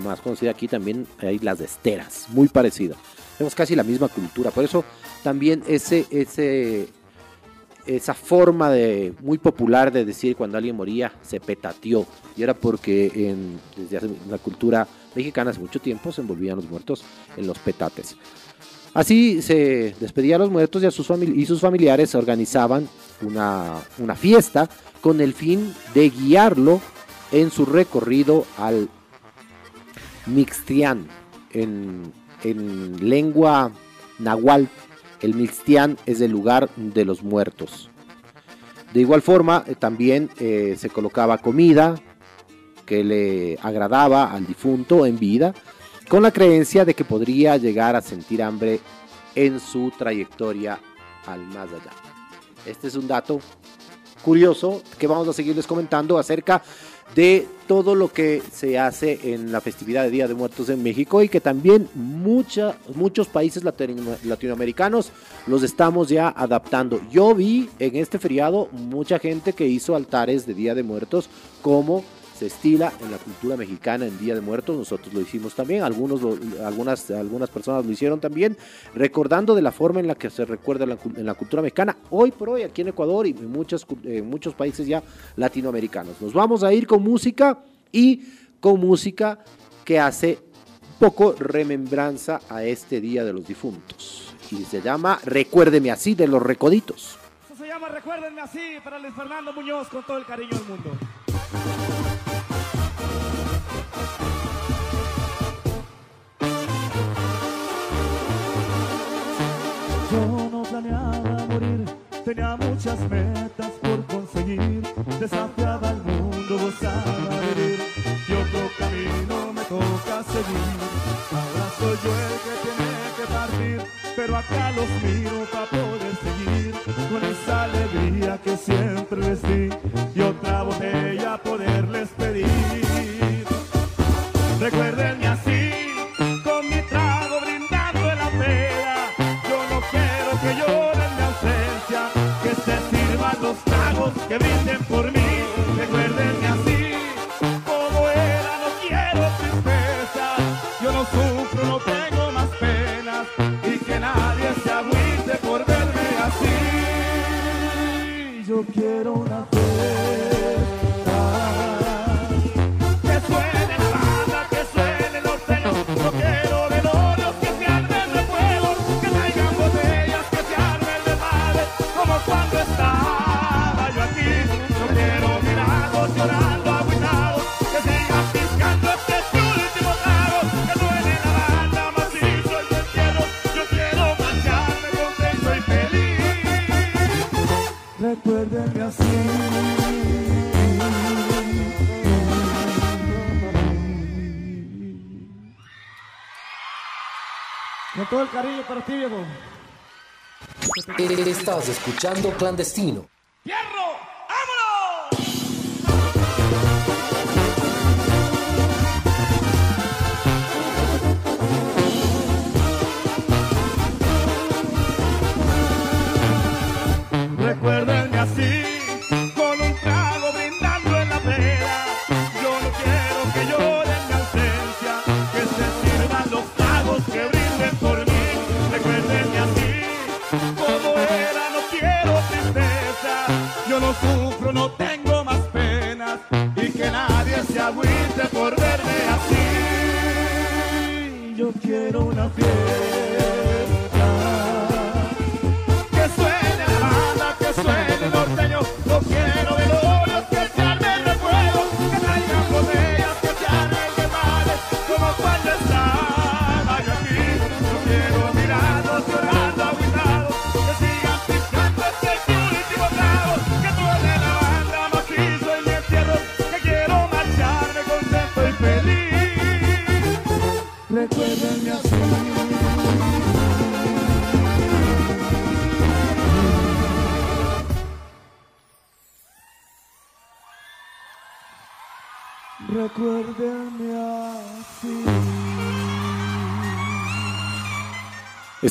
Más conocida aquí también hay las esteras, muy parecida. Tenemos casi la misma cultura, por eso también ese, ese, esa forma de, muy popular de decir cuando alguien moría se petateó. Y era porque desde hace, la cultura mexicana hace mucho tiempo se envolvían los muertos en los petates. Así se despedía a los muertos y, a sus, y sus familiares organizaban una, una fiesta con el fin de guiarlo en su recorrido al Mixtián. En, en lengua nahual, el Mixtián es el lugar de los muertos. De igual forma, eh, también eh, se colocaba comida que le agradaba al difunto en vida, con la creencia de que podría llegar a sentir hambre en su trayectoria al más allá. Este es un dato curioso que vamos a seguirles comentando acerca de todo lo que se hace en la festividad de Día de Muertos en México y que también muchos países latino- latinoamericanos los estamos ya adaptando. Yo vi en este feriado mucha gente que hizo altares de Día de Muertos como se estila en la cultura mexicana en Día de Muertos, nosotros lo hicimos también, algunos lo- algunas, algunas personas lo hicieron también, recordando de la forma en la que se recuerda en la cultura mexicana, hoy por hoy aquí en Ecuador y en en muchos países ya latinoamericanos. Nos vamos a ir con música y con música que hace poco remembranza a este Día de los Difuntos. Y se llama Recuérdeme así de los Recoditos. Eso se llama Recuérdenme así para Luis Fernando Muñoz con todo el cariño del mundo. Yo no planeaba morir, tenía muchas metas por conseguir, desafiaba al mundo, gozaba vivir, y otro camino me toca seguir. Ahora soy yo el que tiene que partir, pero acá los miro para poder seguir, con esa alegría que siempre les di, y otra botella poderles pedir. Cariño para ti, viejo. Estás escuchando Clandestino.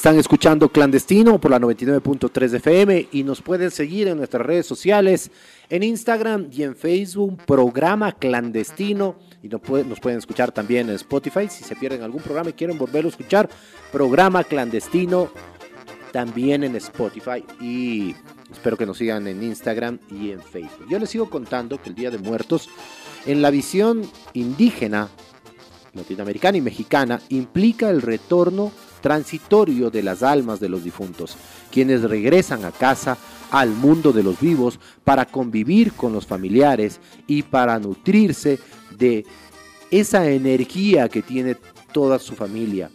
Están escuchando Clandestino por la 99.3 FM y nos pueden seguir en nuestras redes sociales, en Instagram y en Facebook, programa Clandestino. Y nos pueden, nos pueden escuchar también en Spotify. Si se pierden algún programa y quieren volverlo a escuchar, programa Clandestino también en Spotify. Y espero que nos sigan en Instagram y en Facebook. Yo les sigo contando que el Día de Muertos, en la visión indígena, latinoamericana y mexicana, implica el retorno transitorio de las almas de los difuntos, quienes regresan a casa, al mundo de los vivos, para convivir con los familiares y para nutrirse de esa energía que tiene toda su familia.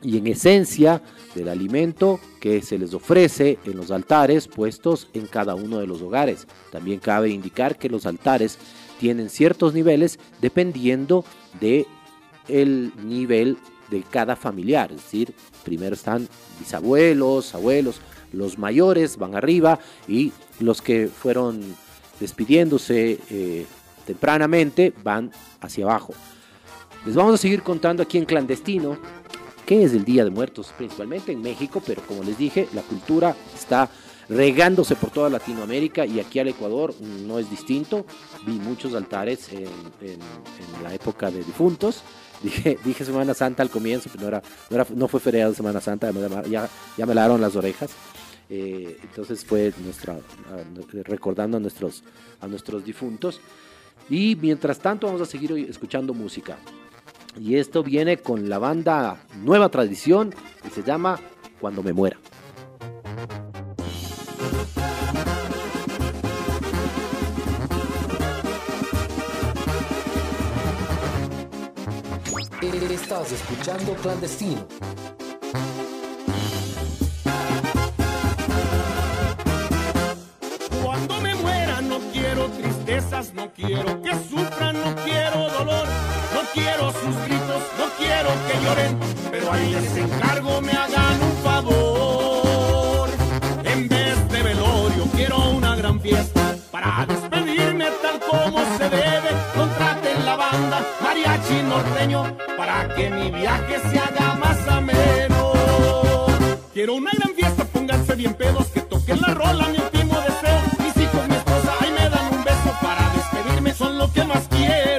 Y en esencia del alimento que se les ofrece en los altares puestos en cada uno de los hogares. También cabe indicar que los altares tienen ciertos niveles dependiendo de el nivel de cada familiar. Es decir, primero están bisabuelos, abuelos, los mayores van arriba y los que fueron despidiéndose eh, tempranamente van hacia abajo. Les vamos a seguir contando aquí en clandestino qué es el Día de Muertos, principalmente en México, pero como les dije, la cultura está regándose por toda Latinoamérica y aquí al Ecuador no es distinto. Vi muchos altares en, la época de difuntos. Dije, dije Semana Santa al comienzo, pero no, era, no, era- no fue feriado de Semana Santa, ya, ya, me lavaron las orejas. Eh, entonces fue nuestra, recordando a nuestros, a nuestros difuntos. Y mientras tanto vamos a seguir escuchando música. Y esto viene con la banda Nueva Tradición y se llama Cuando me muera. Escuchando Clandestino. Cuando me muera no quiero tristezas, no quiero que sufran, no quiero dolor, no quiero sus gritos, no quiero que lloren, pero ahí les encargo me hagan un favor. En vez de velorio quiero una gran fiesta para despedirme tal como se debe. Mariachi para que mi viaje se haga más ameno. Quiero una gran fiesta, pónganse bien pedos, que toquen la rola, mi último deseo. Mis hijos, mi esposa, ahí me dan un beso para despedirme, son lo que más quiero.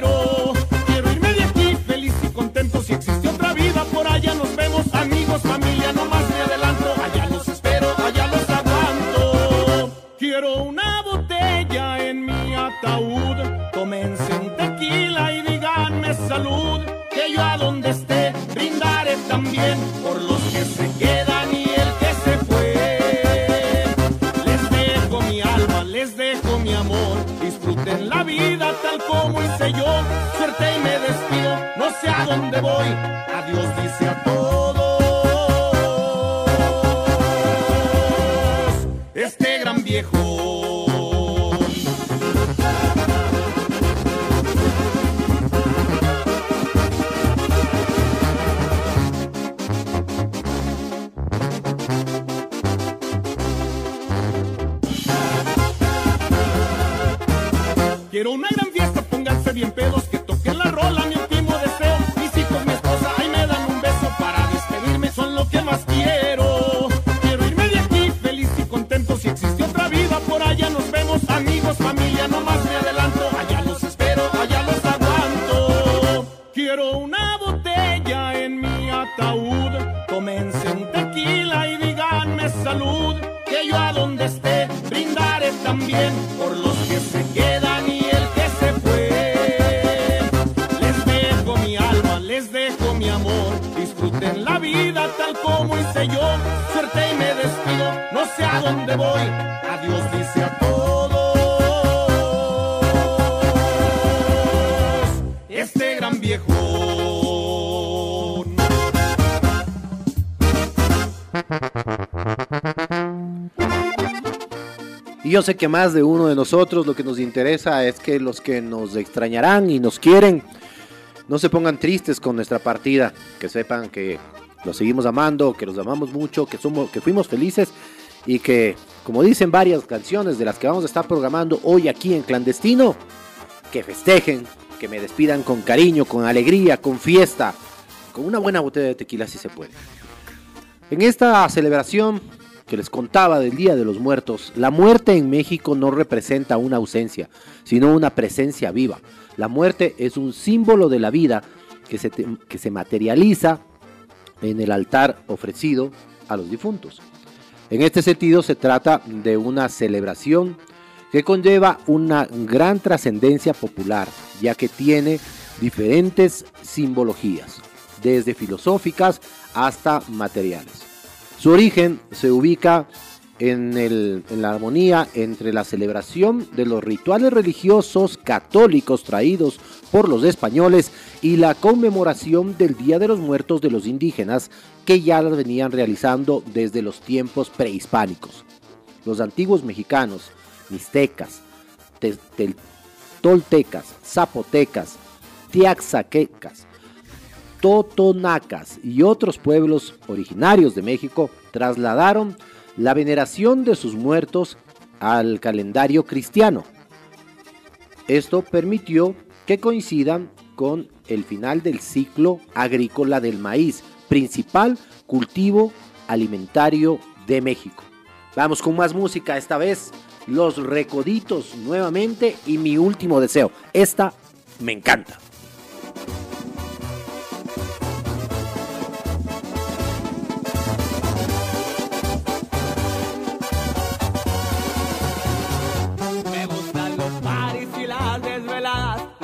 Dónde voy, yo sé que más de uno de nosotros lo que nos interesa es que los que nos extrañarán y nos quieren no se pongan tristes con nuestra partida, que sepan que los seguimos amando, que los amamos mucho, que fuimos felices y que como dicen varias canciones de las que vamos a estar programando hoy aquí en clandestino, que festejen, que me despidan con cariño, con alegría, con fiesta, con una buena botella de tequila si se puede. En esta celebración que les contaba del Día de los Muertos, la muerte en México no representa una ausencia, sino una presencia viva. La muerte es un símbolo de la vida que se, que se materializa en el altar ofrecido a los difuntos. En este sentido se trata de una celebración que conlleva una gran trascendencia popular, ya que tiene diferentes simbologías, desde filosóficas hasta materiales. Su origen se ubica en, la armonía entre la celebración de los rituales religiosos católicos traídos por los españoles y la conmemoración del Día de los Muertos de los indígenas que ya las venían realizando desde los tiempos prehispánicos. Los antiguos mexicanos, mixtecas, toltecas, zapotecas, tiaxaquecas, totonacas y otros pueblos originarios de México trasladaron la veneración de sus muertos al calendario cristiano. Esto permitió que coincidan con el final del ciclo agrícola del maíz, principal cultivo alimentario de México. Vamos con más música, esta vez Los Recoditos nuevamente y mi último deseo. Esta me encanta.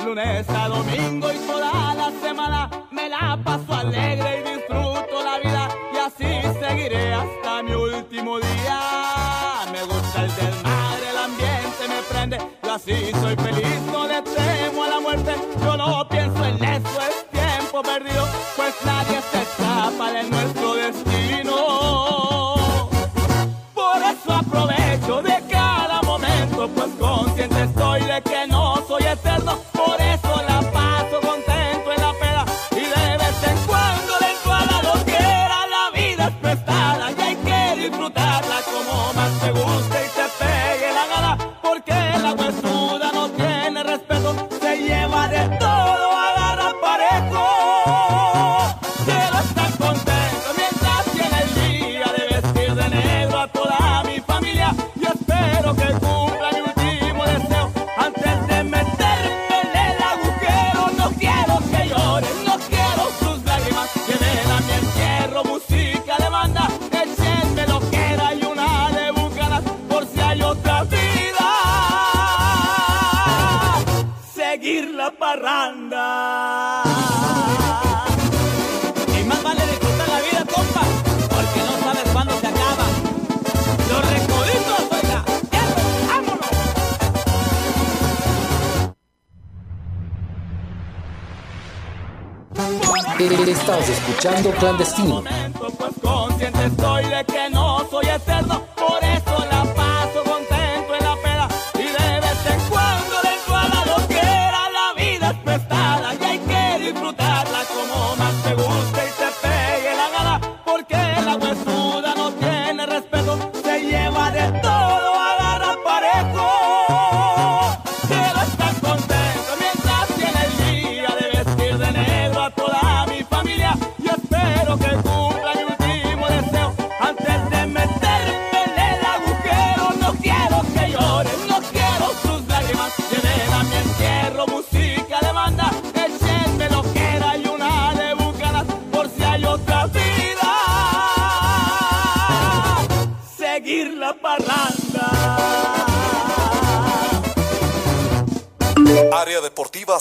Lunes a domingo y toda la semana. Me la paso alegre y disfruto la vida y así seguiré hasta mi último día. Me gusta el desmadre, el ambiente me prende, yo así soy feliz, no le temo a la muerte. Yo no pienso en eso, es tiempo perdido, pues nadie se escapa de nuestro destino. Estás escuchando Clandestino. Pues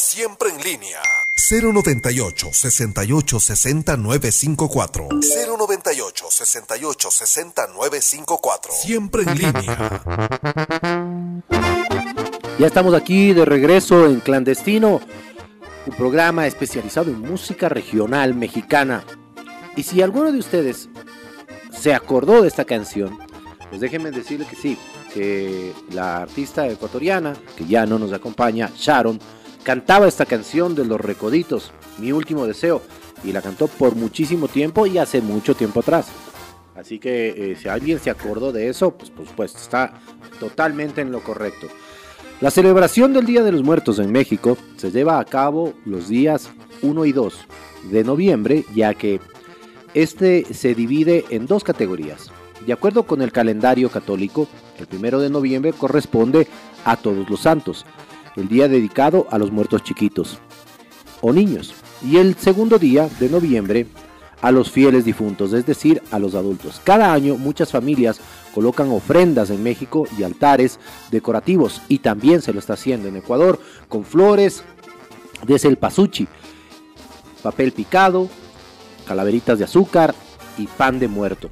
siempre en línea. 098 68 60 954 098 68 60 954 Siempre en línea. Ya estamos aquí de regreso en Clandestino, un programa especializado en música regional mexicana. Y si alguno de ustedes se acordó de esta canción, pues déjenme decirle que sí, que la artista ecuatoriana, que ya no nos acompaña, Sharon, cantaba esta canción de los recoditos, Mi último deseo, y la cantó por muchísimo tiempo y hace mucho tiempo atrás. Así que eh, si alguien se acordó de eso, pues por supuesto, está totalmente en lo correcto. La celebración del Día de los Muertos en México se lleva a cabo los días 1 y 2 de noviembre, ya que este se divide en dos categorías. De acuerdo con el calendario católico, el primero de noviembre corresponde a todos los santos, el día dedicado a los muertos chiquitos o niños, y el segundo día de noviembre a los fieles difuntos, es decir, a los adultos. Cada año muchas familias colocan ofrendas en México y altares decorativos, y también se lo está haciendo en Ecuador con flores de celpasuchi, papel picado, calaveritas de azúcar y pan de muerto.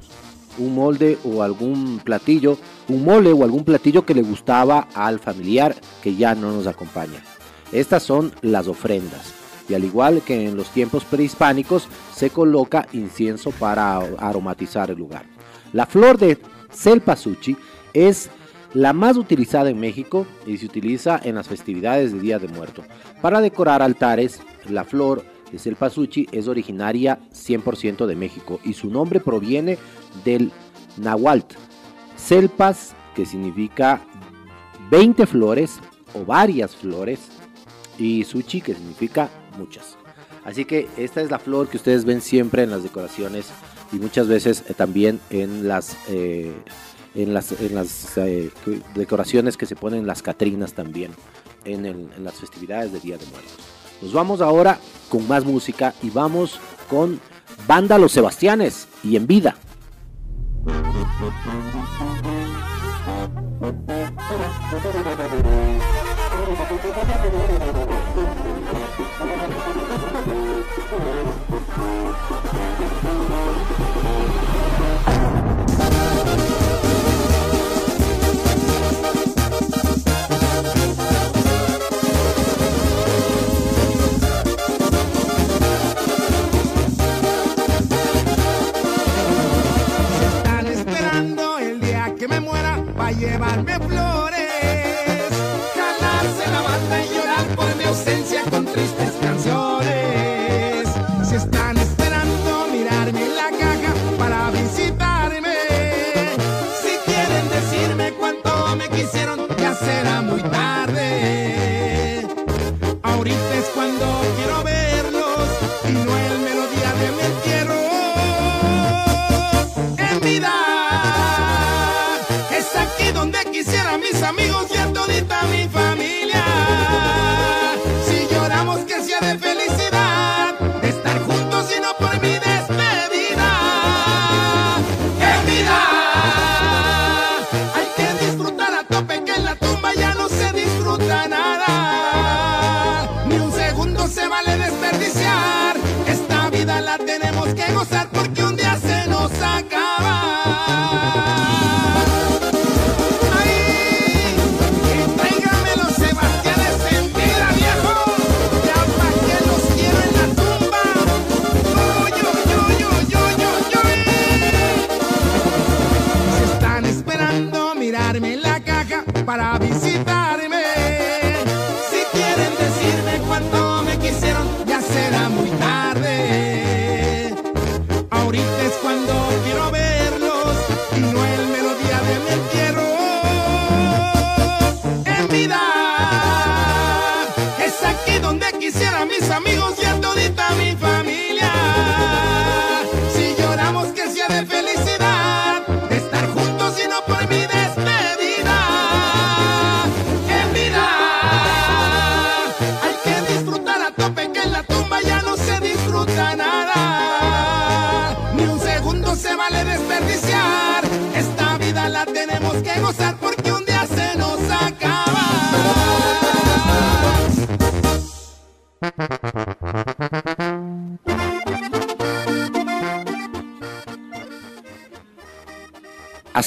Un molde o algún platillo, un mole o algún platillo que le gustaba al familiar que ya no nos acompaña. Estas son las ofrendas. Y al igual que en los tiempos prehispánicos, se coloca incienso para aromatizar el lugar. La flor de celpasuchi es la más utilizada en México y se utiliza en las festividades de Día de Muerto. Para decorar altares, la flor de celpasuchi es originaria 100% de México y su nombre proviene del náhuatl. Celpas, que significa 20 flores, o varias flores y suchi que significa muchas. Así que esta es la flor que ustedes ven siempre en las decoraciones y muchas veces eh, también en las eh, en las, en las eh, decoraciones que se ponen las catrinas también en, en las festividades de Día de Muertos. Nos vamos ahora con más música y vamos con Banda Los Sebastianes y En Vida. por mi ausencia con tristes canciones.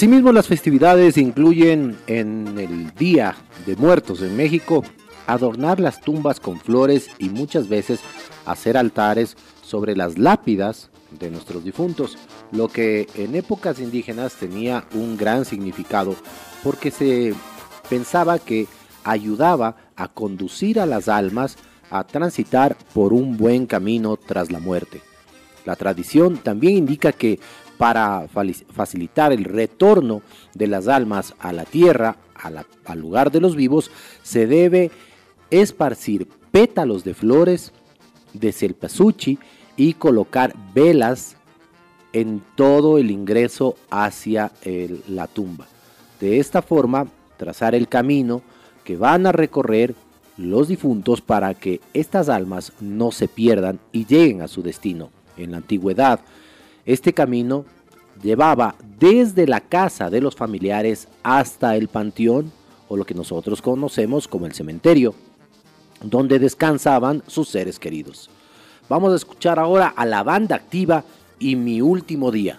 Asimismo, las festividades incluyen en el Día de Muertos en México adornar las tumbas con flores y muchas veces hacer altares sobre las lápidas de nuestros difuntos, lo que en épocas indígenas tenía un gran significado porque se pensaba que ayudaba a conducir a las almas a transitar por un buen camino tras la muerte. La tradición también indica que para facilitar el retorno de las almas a la tierra, al lugar de los vivos, se debe esparcir pétalos de flores de celpasuchi y colocar velas en todo el ingreso hacia la tumba. De esta forma, trazar el camino que van a recorrer los difuntos para que estas almas no se pierdan y lleguen a su destino. En la antigüedad, este camino llevaba desde la casa de los familiares hasta el panteón o lo que nosotros conocemos como el cementerio, donde descansaban sus seres queridos. Vamos a escuchar ahora a la banda activa y mi último día.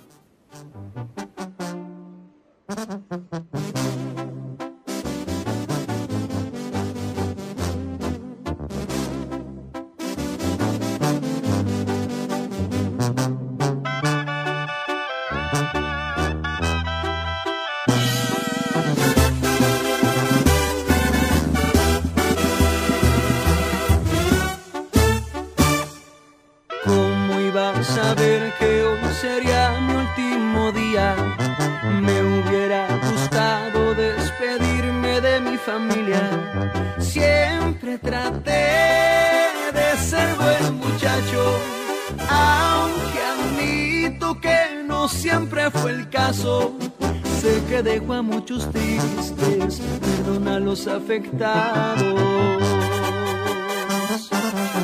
Siempre fue el caso. Sé que dejo a muchos tristes, perdona a los afectados.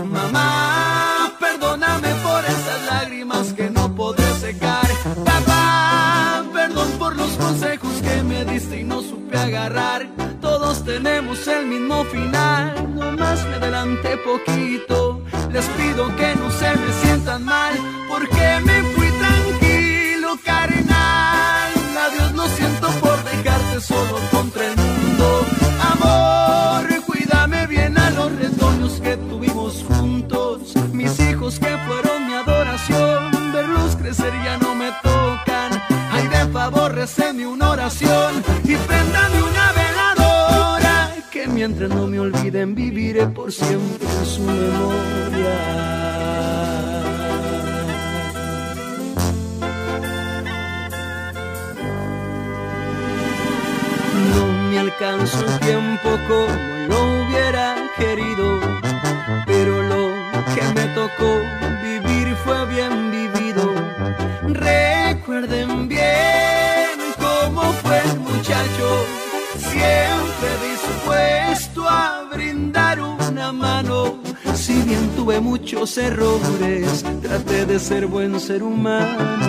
Mamá, perdóname por esas lágrimas que no podré secar. Papá, perdón por los consejos que me diste y no supe agarrar. Todos tenemos el mismo final, nomás me adelanté poquito. Les pido que no se me sientan viviré por siempre en su memoria. No me alcanza el tiempo como lo hubiera querido, pero lo que me tocó vivir fue bien vivido. Recuerden bien cómo fue el muchacho, siempre muchos errores, traté de ser buen ser humano.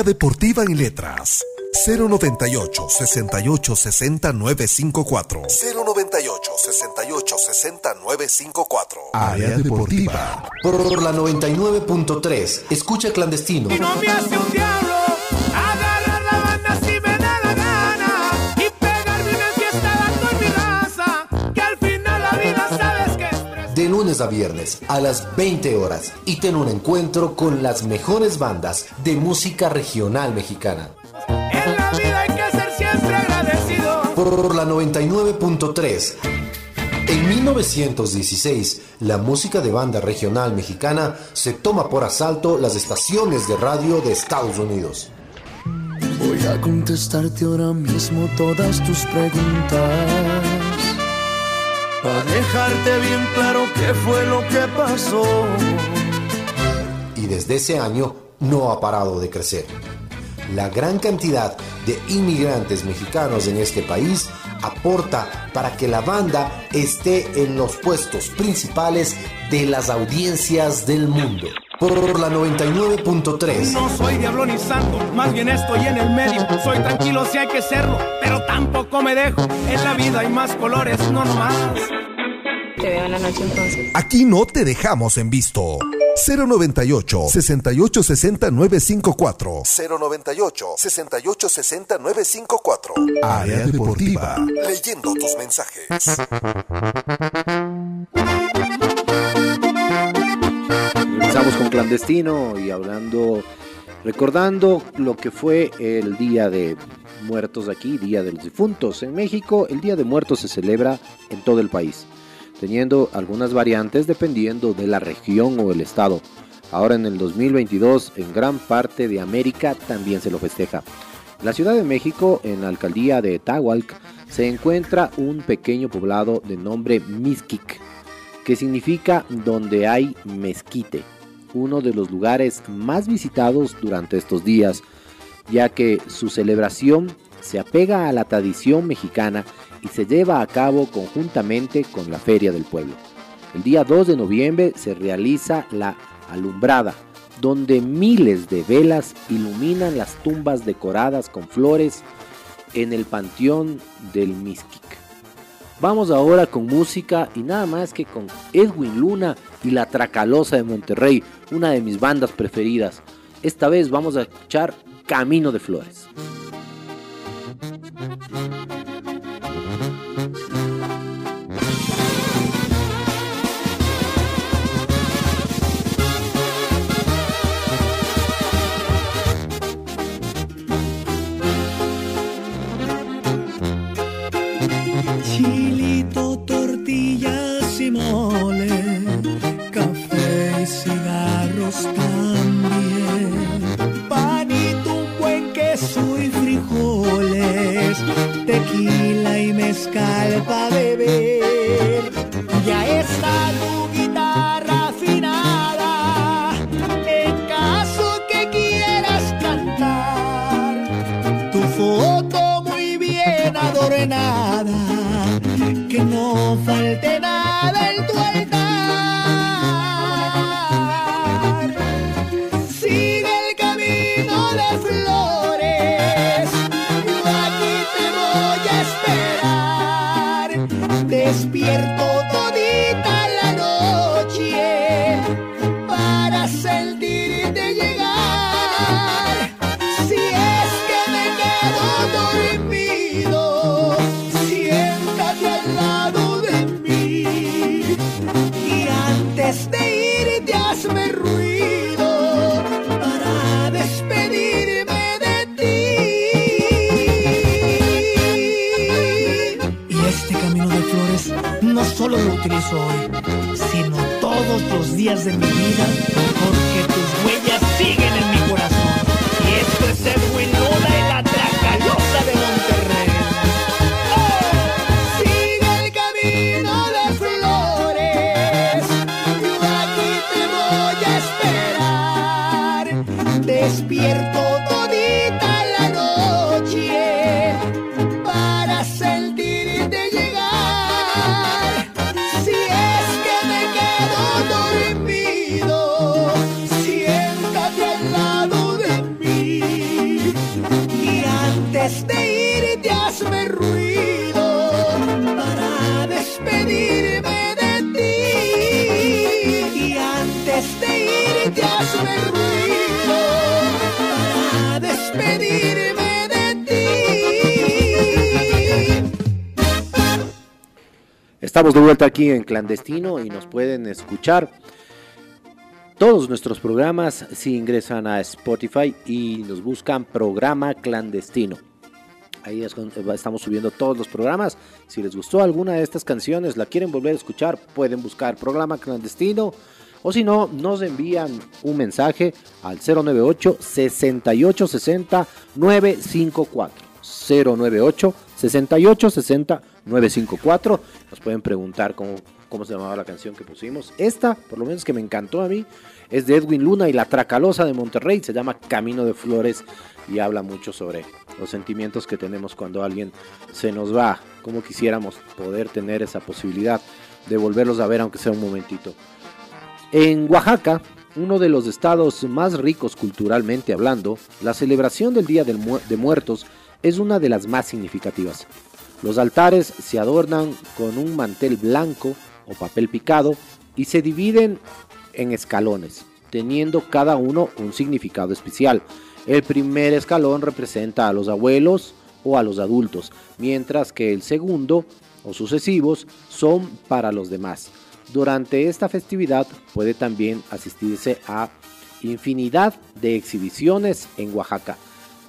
Área Deportiva en Letras. 098 68 60 954 098 68 60 954 Área Deportiva. Por la 99.3. Escucha clandestino. Y no me hace un diablo lunes a viernes a las 20 horas y ten un encuentro con las mejores bandas de música regional mexicana. En la vida hay que ser siempre agradecido. Por la 99.3. En 1916, la música de banda regional mexicana se toma por asalto las estaciones de radio de Estados Unidos. Voy a contestarte ahora mismo todas tus preguntas. Para dejarte bien claro qué fue lo que pasó. y desde ese año no ha parado de crecer. La gran cantidad de inmigrantes mexicanos en este país aporta para que la banda esté en los puestos principales de las audiencias del mundo. Por la 99.3. No soy diablo ni santo, más bien estoy en el medio. Soy tranquilo si hay que serlo, pero tampoco me dejo. En la vida hay más colores, no nomás. Te veo en la noche entonces. Aquí no te dejamos en visto. 098 68 60 954 098 68 60 954 Área Deportiva. Leyendo tus mensajes. Regresamos con Clandestino y hablando, recordando lo que fue el Día de Muertos aquí, Día de los Difuntos. En México, el Día de Muertos se celebra en todo el país, teniendo algunas variantes dependiendo de la región o el estado. Ahora en el 2022, en gran parte de América también se lo festeja. La Ciudad de México, en la alcaldía de Tahualc, se encuentra un pequeño poblado de nombre Mixquic, que significa donde hay mezquite, uno de los lugares más visitados durante estos días, ya que su celebración se apega a la tradición mexicana y se lleva a cabo conjuntamente con la Feria del Pueblo. El día 2 de noviembre se realiza la alumbrada, donde miles de velas iluminan las tumbas decoradas con flores en el panteón del Mixquic. Vamos ahora con música y nada más que con Edwin Luna y La Tracalosa de Monterrey, una de mis bandas preferidas. Esta vez vamos a escuchar Camino de Flores. Tequila y sino todos los días de mi vida, porque tus huellas Estamos de vuelta aquí en Clandestino y nos pueden escuchar todos nuestros programas si ingresan a Spotify y nos buscan programa clandestino. Ahí es donde estamos subiendo todos los programas. Si les gustó alguna de estas canciones, la quieren volver a escuchar, pueden buscar programa clandestino. O si no, nos envían un mensaje al 098 6860 954. 098 6860 954. Nos pueden preguntar cómo, cómo se llamaba la canción que pusimos. Esta, por lo menos que me encantó a mí, es de Edwin Luna y la Tracalosa de Monterrey. Se llama Camino de Flores y habla mucho sobre los sentimientos que tenemos cuando alguien se nos va. Como quisiéramos poder tener esa posibilidad de volverlos a ver, aunque sea un momentito. En Oaxaca, uno de los estados más ricos culturalmente hablando, la celebración del Día de Muertos es una de las más significativas. Los altares se adornan con un mantel blanco o papel picado y se dividen en escalones, teniendo cada uno un significado especial. El primer escalón representa a los abuelos o a los adultos, mientras que el segundo o sucesivos son para los demás. Durante esta festividad puede también asistirse a infinidad de exhibiciones en Oaxaca.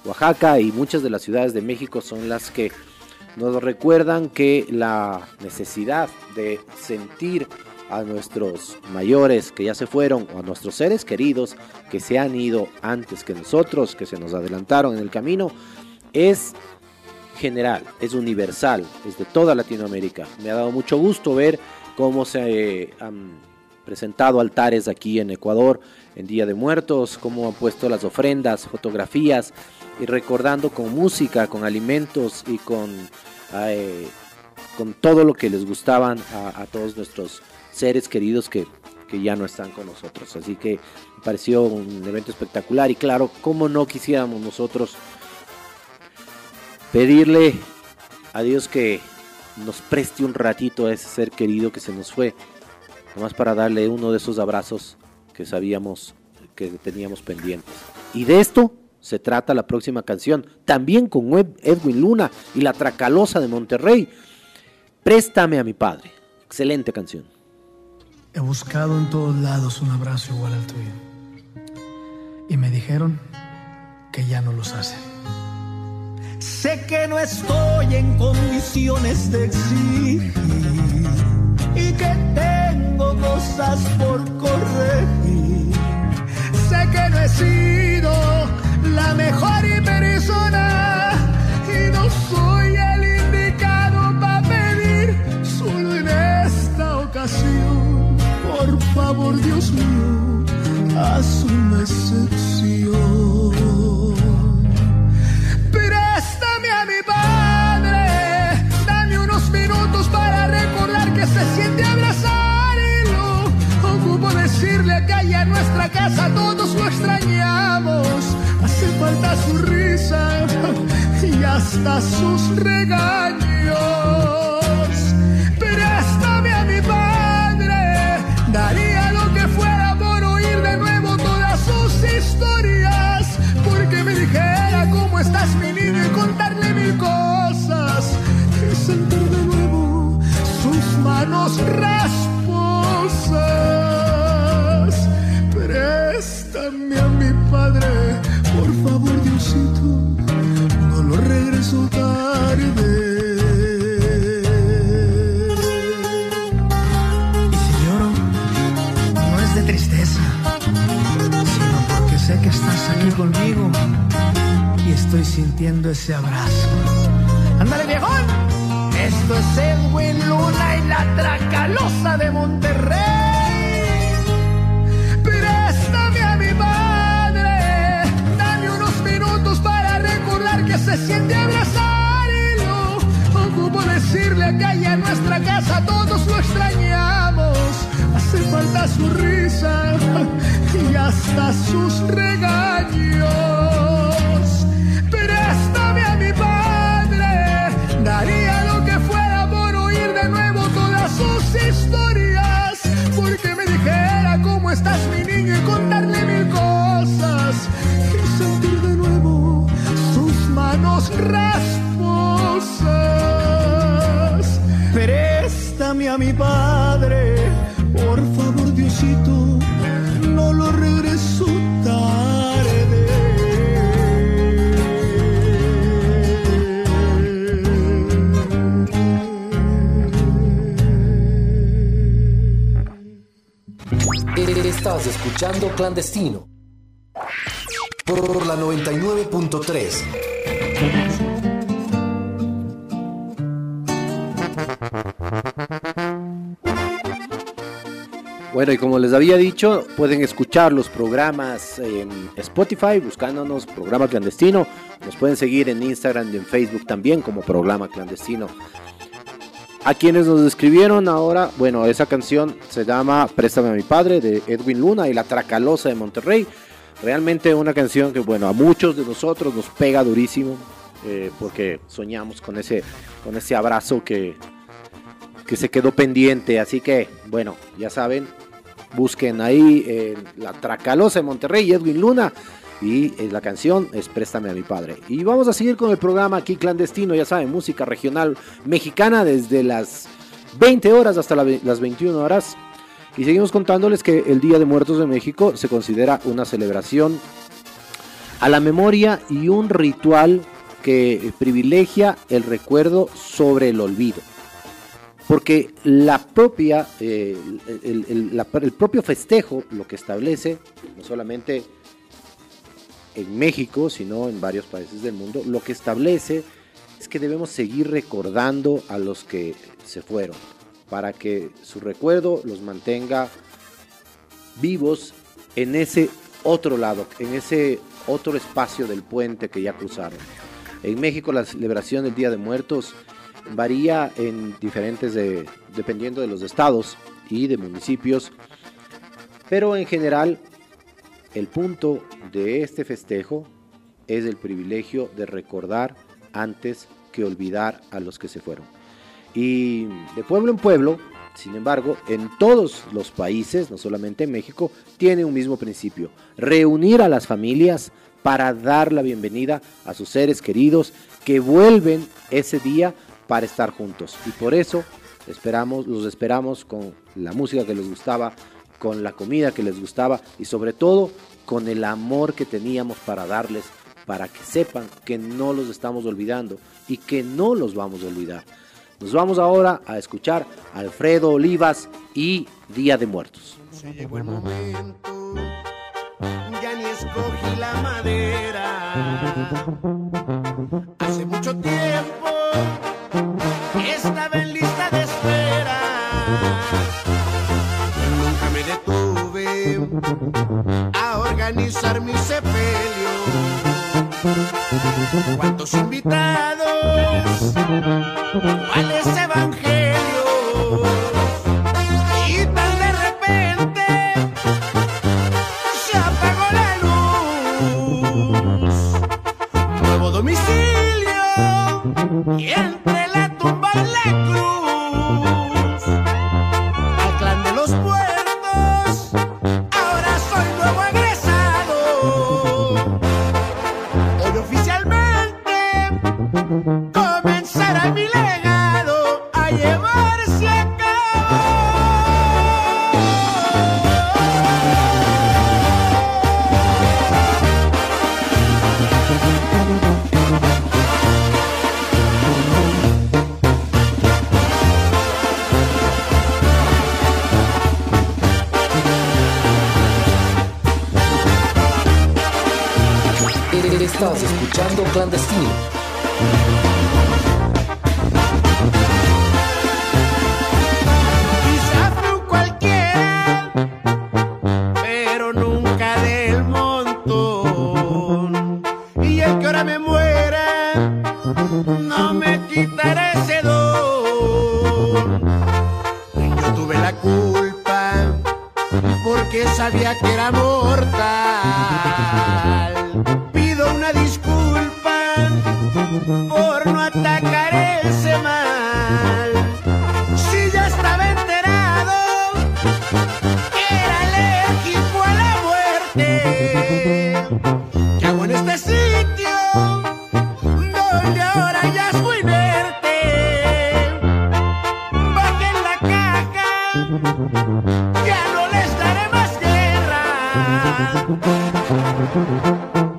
Oaxaca y muchas de las ciudades de México son las que nos recuerdan que la necesidad de sentir a nuestros mayores que ya se fueron o a nuestros seres queridos que se han ido antes que nosotros, que se nos adelantaron en el camino, es general, es universal, es de toda Latinoamérica. Me ha dado mucho gusto ver cómo se eh, han presentado altares aquí en Ecuador en Día de Muertos, cómo han puesto las ofrendas, fotografías y recordando con música, con alimentos y con, con todo lo que les gustaban a, a todos nuestros seres queridos que, que ya no están con nosotros. Así que me pareció un evento espectacular y claro, como no quisiéramos nosotros pedirle a Dios que nos preste un ratito a ese ser querido que se nos fue, nomás para darle uno de esos abrazos que sabíamos que teníamos pendientes. Y de esto se trata la próxima canción, también con Ed- Edwin Luna y la Tracalosa de Monterrey. Préstame a mi padre. Excelente canción. He buscado en todos lados un abrazo igual al tuyo. Y me dijeron que ya no los hacen. Sé que no estoy en condiciones de exigir hasta sus regaños. Préstame a mi padre, daría lo que fuera por oír de nuevo todas sus historias. Porque me dijera cómo estás mi niño y contarle mil cosas. Y sentir de nuevo sus manos rasposas. Sintiendo ese abrazo. ¡Ándale, viejón! Esto es Edwin Luna y la Tracalosa de Monterrey. Préstame a mi padre, dame unos minutos para recordar que se siente abrazar y lo ocupo decirle que allá en nuestra casa todos lo extrañamos. Hace falta su risa y hasta sus regaños. Y contarle mil cosas. Y sentir de nuevo sus manos rasposas. Préstame a mi padre, por favor Diosito, escuchando Clandestino por la 99.3. Bueno, y como les había dicho, pueden escuchar los programas en Spotify buscándonos programa clandestino. Nos pueden seguir en Instagram y en Facebook también como programa clandestino. A quienes nos escribieron ahora, bueno, esa canción se llama Préstame a mi padre de Edwin Luna y La Tracalosa de Monterrey. Realmente una canción que, bueno, a muchos de nosotros nos pega durísimo eh, porque soñamos con ese, con ese abrazo que, que se quedó pendiente. Así que, bueno, ya saben, busquen ahí eh, La Tracalosa de Monterrey y Edwin Luna. Y eh, la canción es Préstame a mi padre. Y vamos a seguir con el programa aquí clandestino, ya saben, música regional mexicana desde las 20 horas hasta las 21 horas. Y seguimos contándoles que el Día de Muertos de México se considera una celebración a la memoria y un ritual que privilegia el recuerdo sobre el olvido. Porque la propia, eh, el propio festejo lo que establece, no solamente en México, sino en varios países del mundo, lo que establece es que debemos seguir recordando a los que se fueron, para que su recuerdo los mantenga vivos en ese otro lado, en ese otro espacio del puente que ya cruzaron. En México la celebración del Día de Muertos varía en diferentes de- dependiendo de los estados y de municipios. Pero en general, el punto de este festejo es el privilegio de recordar antes que olvidar a los que se fueron. Y de pueblo en pueblo, sin embargo, en todos los países, no solamente en México, tiene un mismo principio, reunir a las familias para dar la bienvenida a sus seres queridos que vuelven ese día para estar juntos. Y por eso esperamos, los esperamos con la música que les gustaba, con la comida que les gustaba y sobre todo con el amor que teníamos para darles, para que sepan que no los estamos olvidando y que no los vamos a olvidar. Nos vamos ahora a escuchar Alfredo Olivas y Día de Muertos. Se llegó el momento, ya ni escogí la madera. Hace mucho tiempo organizar mi sepelio. ¿Cuántos invitados? ¿Cuáles evangelios? Y tan de repente se apagó la luz. Nuevo domicilio y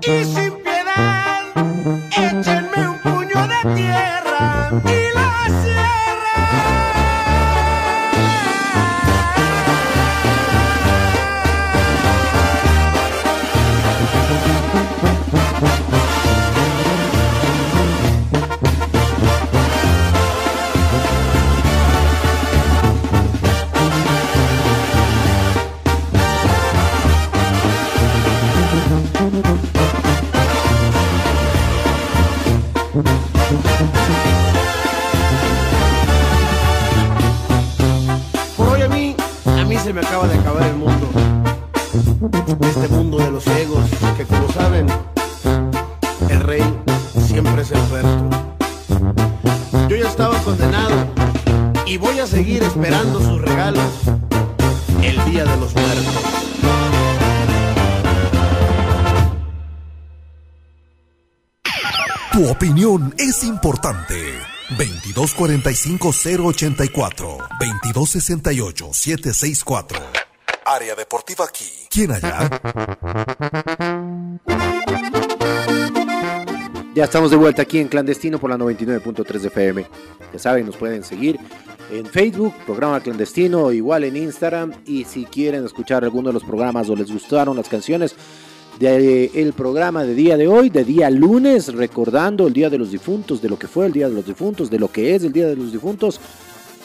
Y sin piedad, importante. 2245-084, 2268-764. Área Deportiva aquí. ¿Quién allá? Ya estamos de vuelta aquí en Clandestino por la 99.3 FM. Ya saben, nos pueden seguir en Facebook, programa Clandestino, igual en Instagram. Y si quieren escuchar alguno de los programas o les gustaron las canciones del programa de día de hoy, de día lunes, recordando el Día de los Difuntos, de lo que fue el Día de los Difuntos, de lo que es el Día de los Difuntos,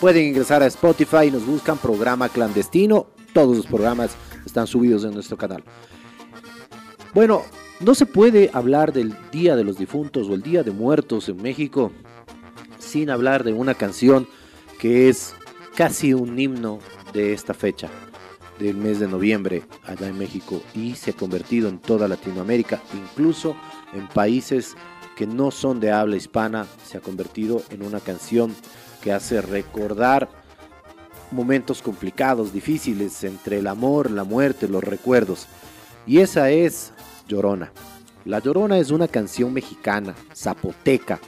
pueden ingresar a Spotify y nos buscan programa Clandestino. Todos los programas están subidos en nuestro canal. Bueno, no se puede hablar del Día de los Difuntos o el Día de Muertos en México sin hablar de una canción que es casi un himno de esta fecha del mes de noviembre allá en México y se ha convertido en toda Latinoamérica, incluso en países que no son de habla hispana, se ha convertido en una canción que hace recordar momentos complicados, difíciles entre el amor, la muerte, los recuerdos. Y esa es Llorona. La Llorona es una canción mexicana, zapoteca.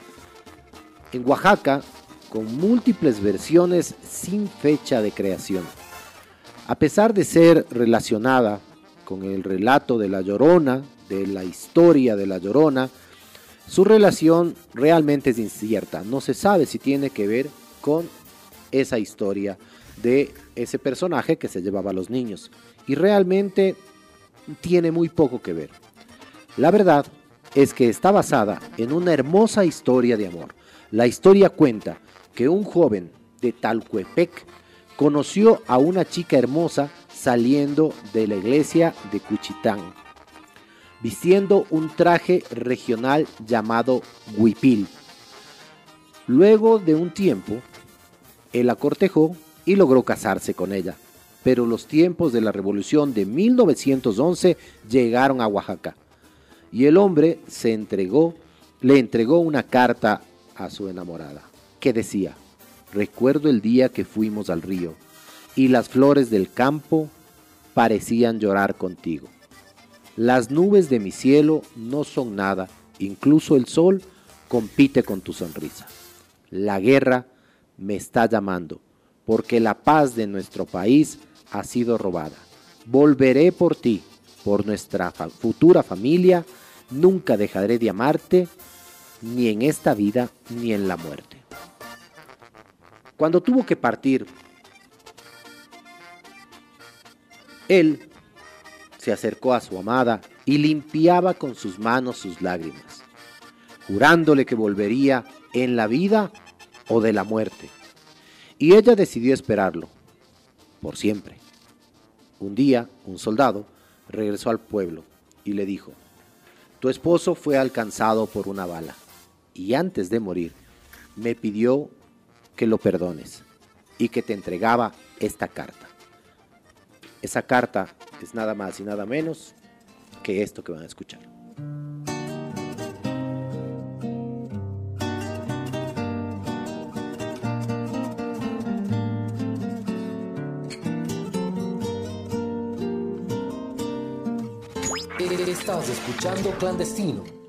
En Oaxaca, con múltiples versiones sin fecha de creación. A pesar de ser relacionada con el relato de la Llorona, de la historia de la Llorona, su relación realmente es incierta. No se sabe si tiene que ver con esa historia de ese personaje que se llevaba a los niños. Y realmente tiene muy poco que ver. La verdad es que está basada en una hermosa historia de amor. La historia cuenta que un joven de Talcuepec conoció a una chica hermosa saliendo de la iglesia de Cuchitán, vistiendo un traje regional llamado huipil. Luego de un tiempo, él la cortejó y logró casarse con ella. Pero los tiempos de la revolución de 1911 llegaron a Oaxaca y el hombre se entregó, le entregó una carta a su enamorada que decía, recuerdo el día que fuimos al río y las flores del campo parecían llorar contigo. Las nubes de mi cielo no son nada, incluso el sol compite con tu sonrisa. La guerra me está llamando porque la paz de nuestro país ha sido robada. Volveré por ti, por nuestra futura familia, nunca dejaré de amarte, ni en esta vida ni en la muerte. Cuando tuvo que partir, él se acercó a su amada y limpiaba con sus manos sus lágrimas, jurándole que volvería en la vida o de la muerte y ella decidió esperarlo, por siempre. Un día, un soldado regresó al pueblo y le dijo, tu esposo fue alcanzado por una bala y antes de morir me pidió que lo perdones y que te entregaba esta carta. Esa carta es nada más y nada menos que esto que van a escuchar. Estás escuchando Clandestino.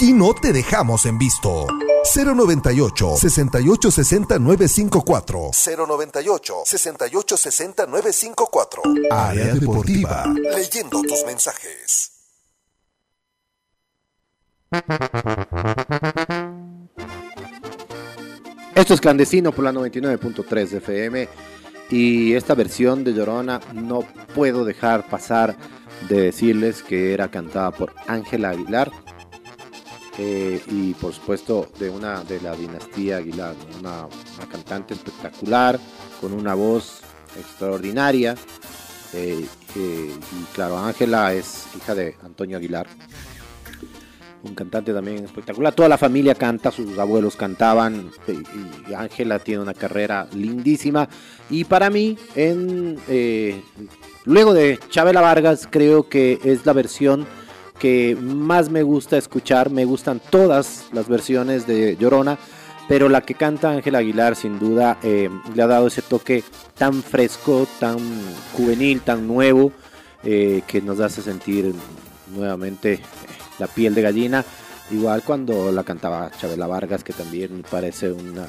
Aquí no te dejamos en visto. 098 6860 954 098 6860 954 Área Deportiva. Leyendo tus mensajes. Esto es Clandestino por la 99.3 FM y esta versión de Llorona no puedo dejar pasar de decirles que era cantada por Ángela Aguilar y por supuesto de una de la dinastía Aguilar, una, cantante espectacular con una voz extraordinaria eh, y claro Ángela es hija de Antonio Aguilar un cantante también espectacular. Toda la familia canta, sus abuelos cantaban y Ángela tiene una carrera lindísima. Y para mí, en, eh, luego de Chabela Vargas, creo que es la versión que más me gusta escuchar. Me gustan todas las versiones de Llorona, pero la que canta Ángela Aguilar sin duda eh, le ha dado ese toque tan fresco, tan juvenil, tan nuevo, eh, que nos hace sentir nuevamente la piel de gallina. Igual cuando la cantaba Chabela Vargas, que también me parece una,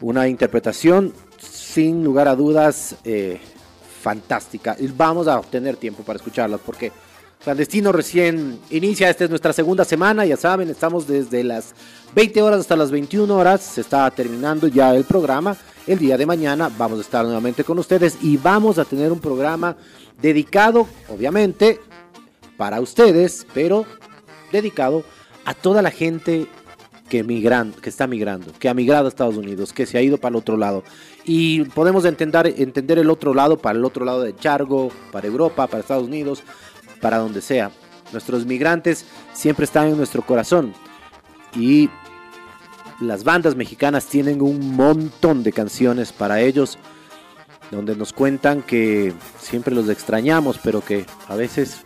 una interpretación sin lugar a dudas eh, fantástica. Y vamos a tener tiempo para escucharlas porque Clandestino recién inicia, esta es nuestra segunda semana, ya saben, estamos desde las 20 horas hasta las 21 horas, se está terminando ya el programa. El día de mañana vamos a estar nuevamente con ustedes y vamos a tener un programa dedicado, obviamente, para ustedes, pero dedicado a toda la gente que, migran, que está migrando, que ha migrado a Estados Unidos, que se ha ido para el otro lado. Y podemos entender, entender el otro lado, para el otro lado de Chargo, para Europa, para Estados Unidos, para donde sea. Nuestros migrantes siempre están en nuestro corazón. Y las bandas mexicanas tienen un montón de canciones para ellos, donde nos cuentan que siempre los extrañamos, pero que a veces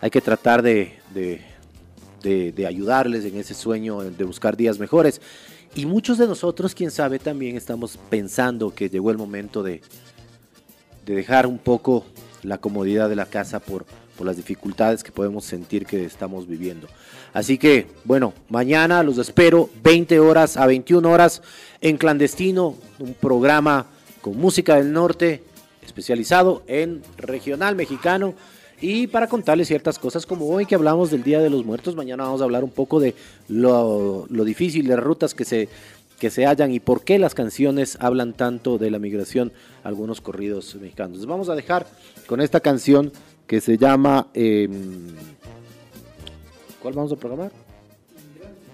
hay que tratar de, de, ayudarles en ese sueño de buscar días mejores. Y muchos de nosotros, quién sabe, también estamos pensando que llegó el momento de, de dejar un poco la comodidad de la casa por, por las dificultades que podemos sentir que estamos viviendo. Así que, bueno, mañana los espero 20 horas a 21 horas en Clandestino, un programa con música del norte especializado en regional mexicano y para contarles ciertas cosas como hoy que hablamos del Día de los Muertos, mañana vamos a hablar un poco de lo, lo difícil de rutas que se, que se hallan y por qué las canciones hablan tanto de la migración, algunos corridos mexicanos. Vamos a dejar con esta canción que se llama... em, ¿Cuál vamos a programar?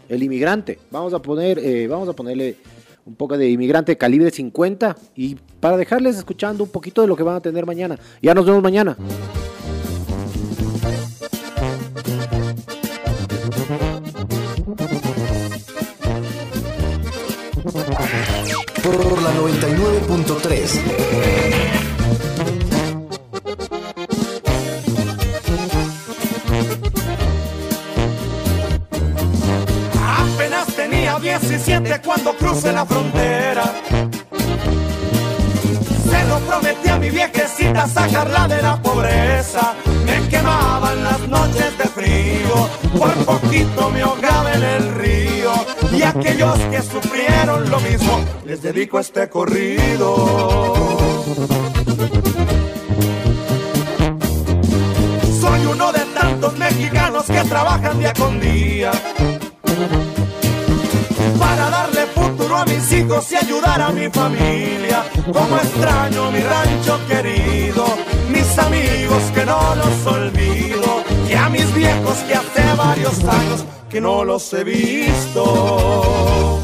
El inmigrante. Vamos a poner, eh, vamos a ponerle un poco de inmigrante calibre 50 y para dejarles escuchando un poquito de lo que van a tener mañana. Ya nos vemos mañana. La 99.3. Apenas tenía 17 cuando crucé la frontera. Se lo prometí a mi viejecita sacarla de la pobreza. Me quemaban las noches de frío, por poquito me ahogaba en el río. Y aquellos que sufrieron lo mismo, les dedico este corrido. Soy uno de tantos mexicanos que trabajan día con día a mis hijos y ayudar a mi familia. Como extraño mi rancho querido, mis amigos que no los olvido y a mis viejos que hace varios años que no los he visto.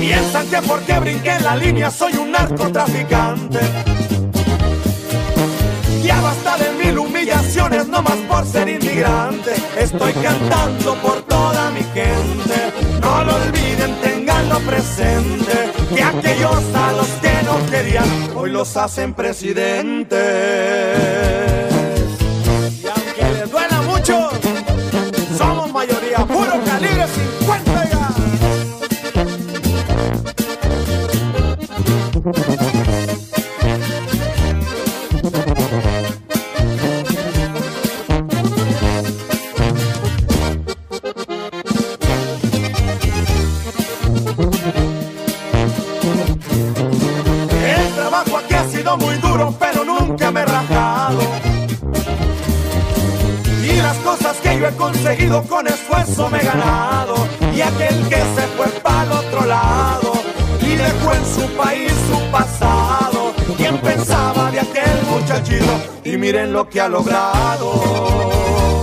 Piensan que porque brinqué la línea soy un narcotraficante. Ya basta de mil humillaciones, no más por ser inmigrante. Estoy cantando por toda mi gente. No lo olviden, tenganlo presente. Que aquellos a los que no querían, hoy los hacen presidentes. Con esfuerzo me he ganado. Y aquel que se fue para el otro lado y dejó en su país su pasado. ¿Quién pensaba de aquel muchachito? Y miren lo que ha logrado.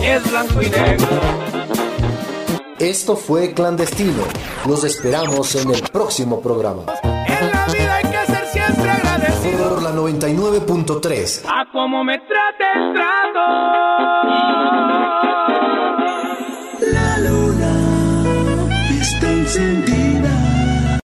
Es blanco y negro. Esto fue Clandestino. Los esperamos en el próximo programa. En la vida hay que ser siempre agradecido. Por la 99.3. A como me trate el trato.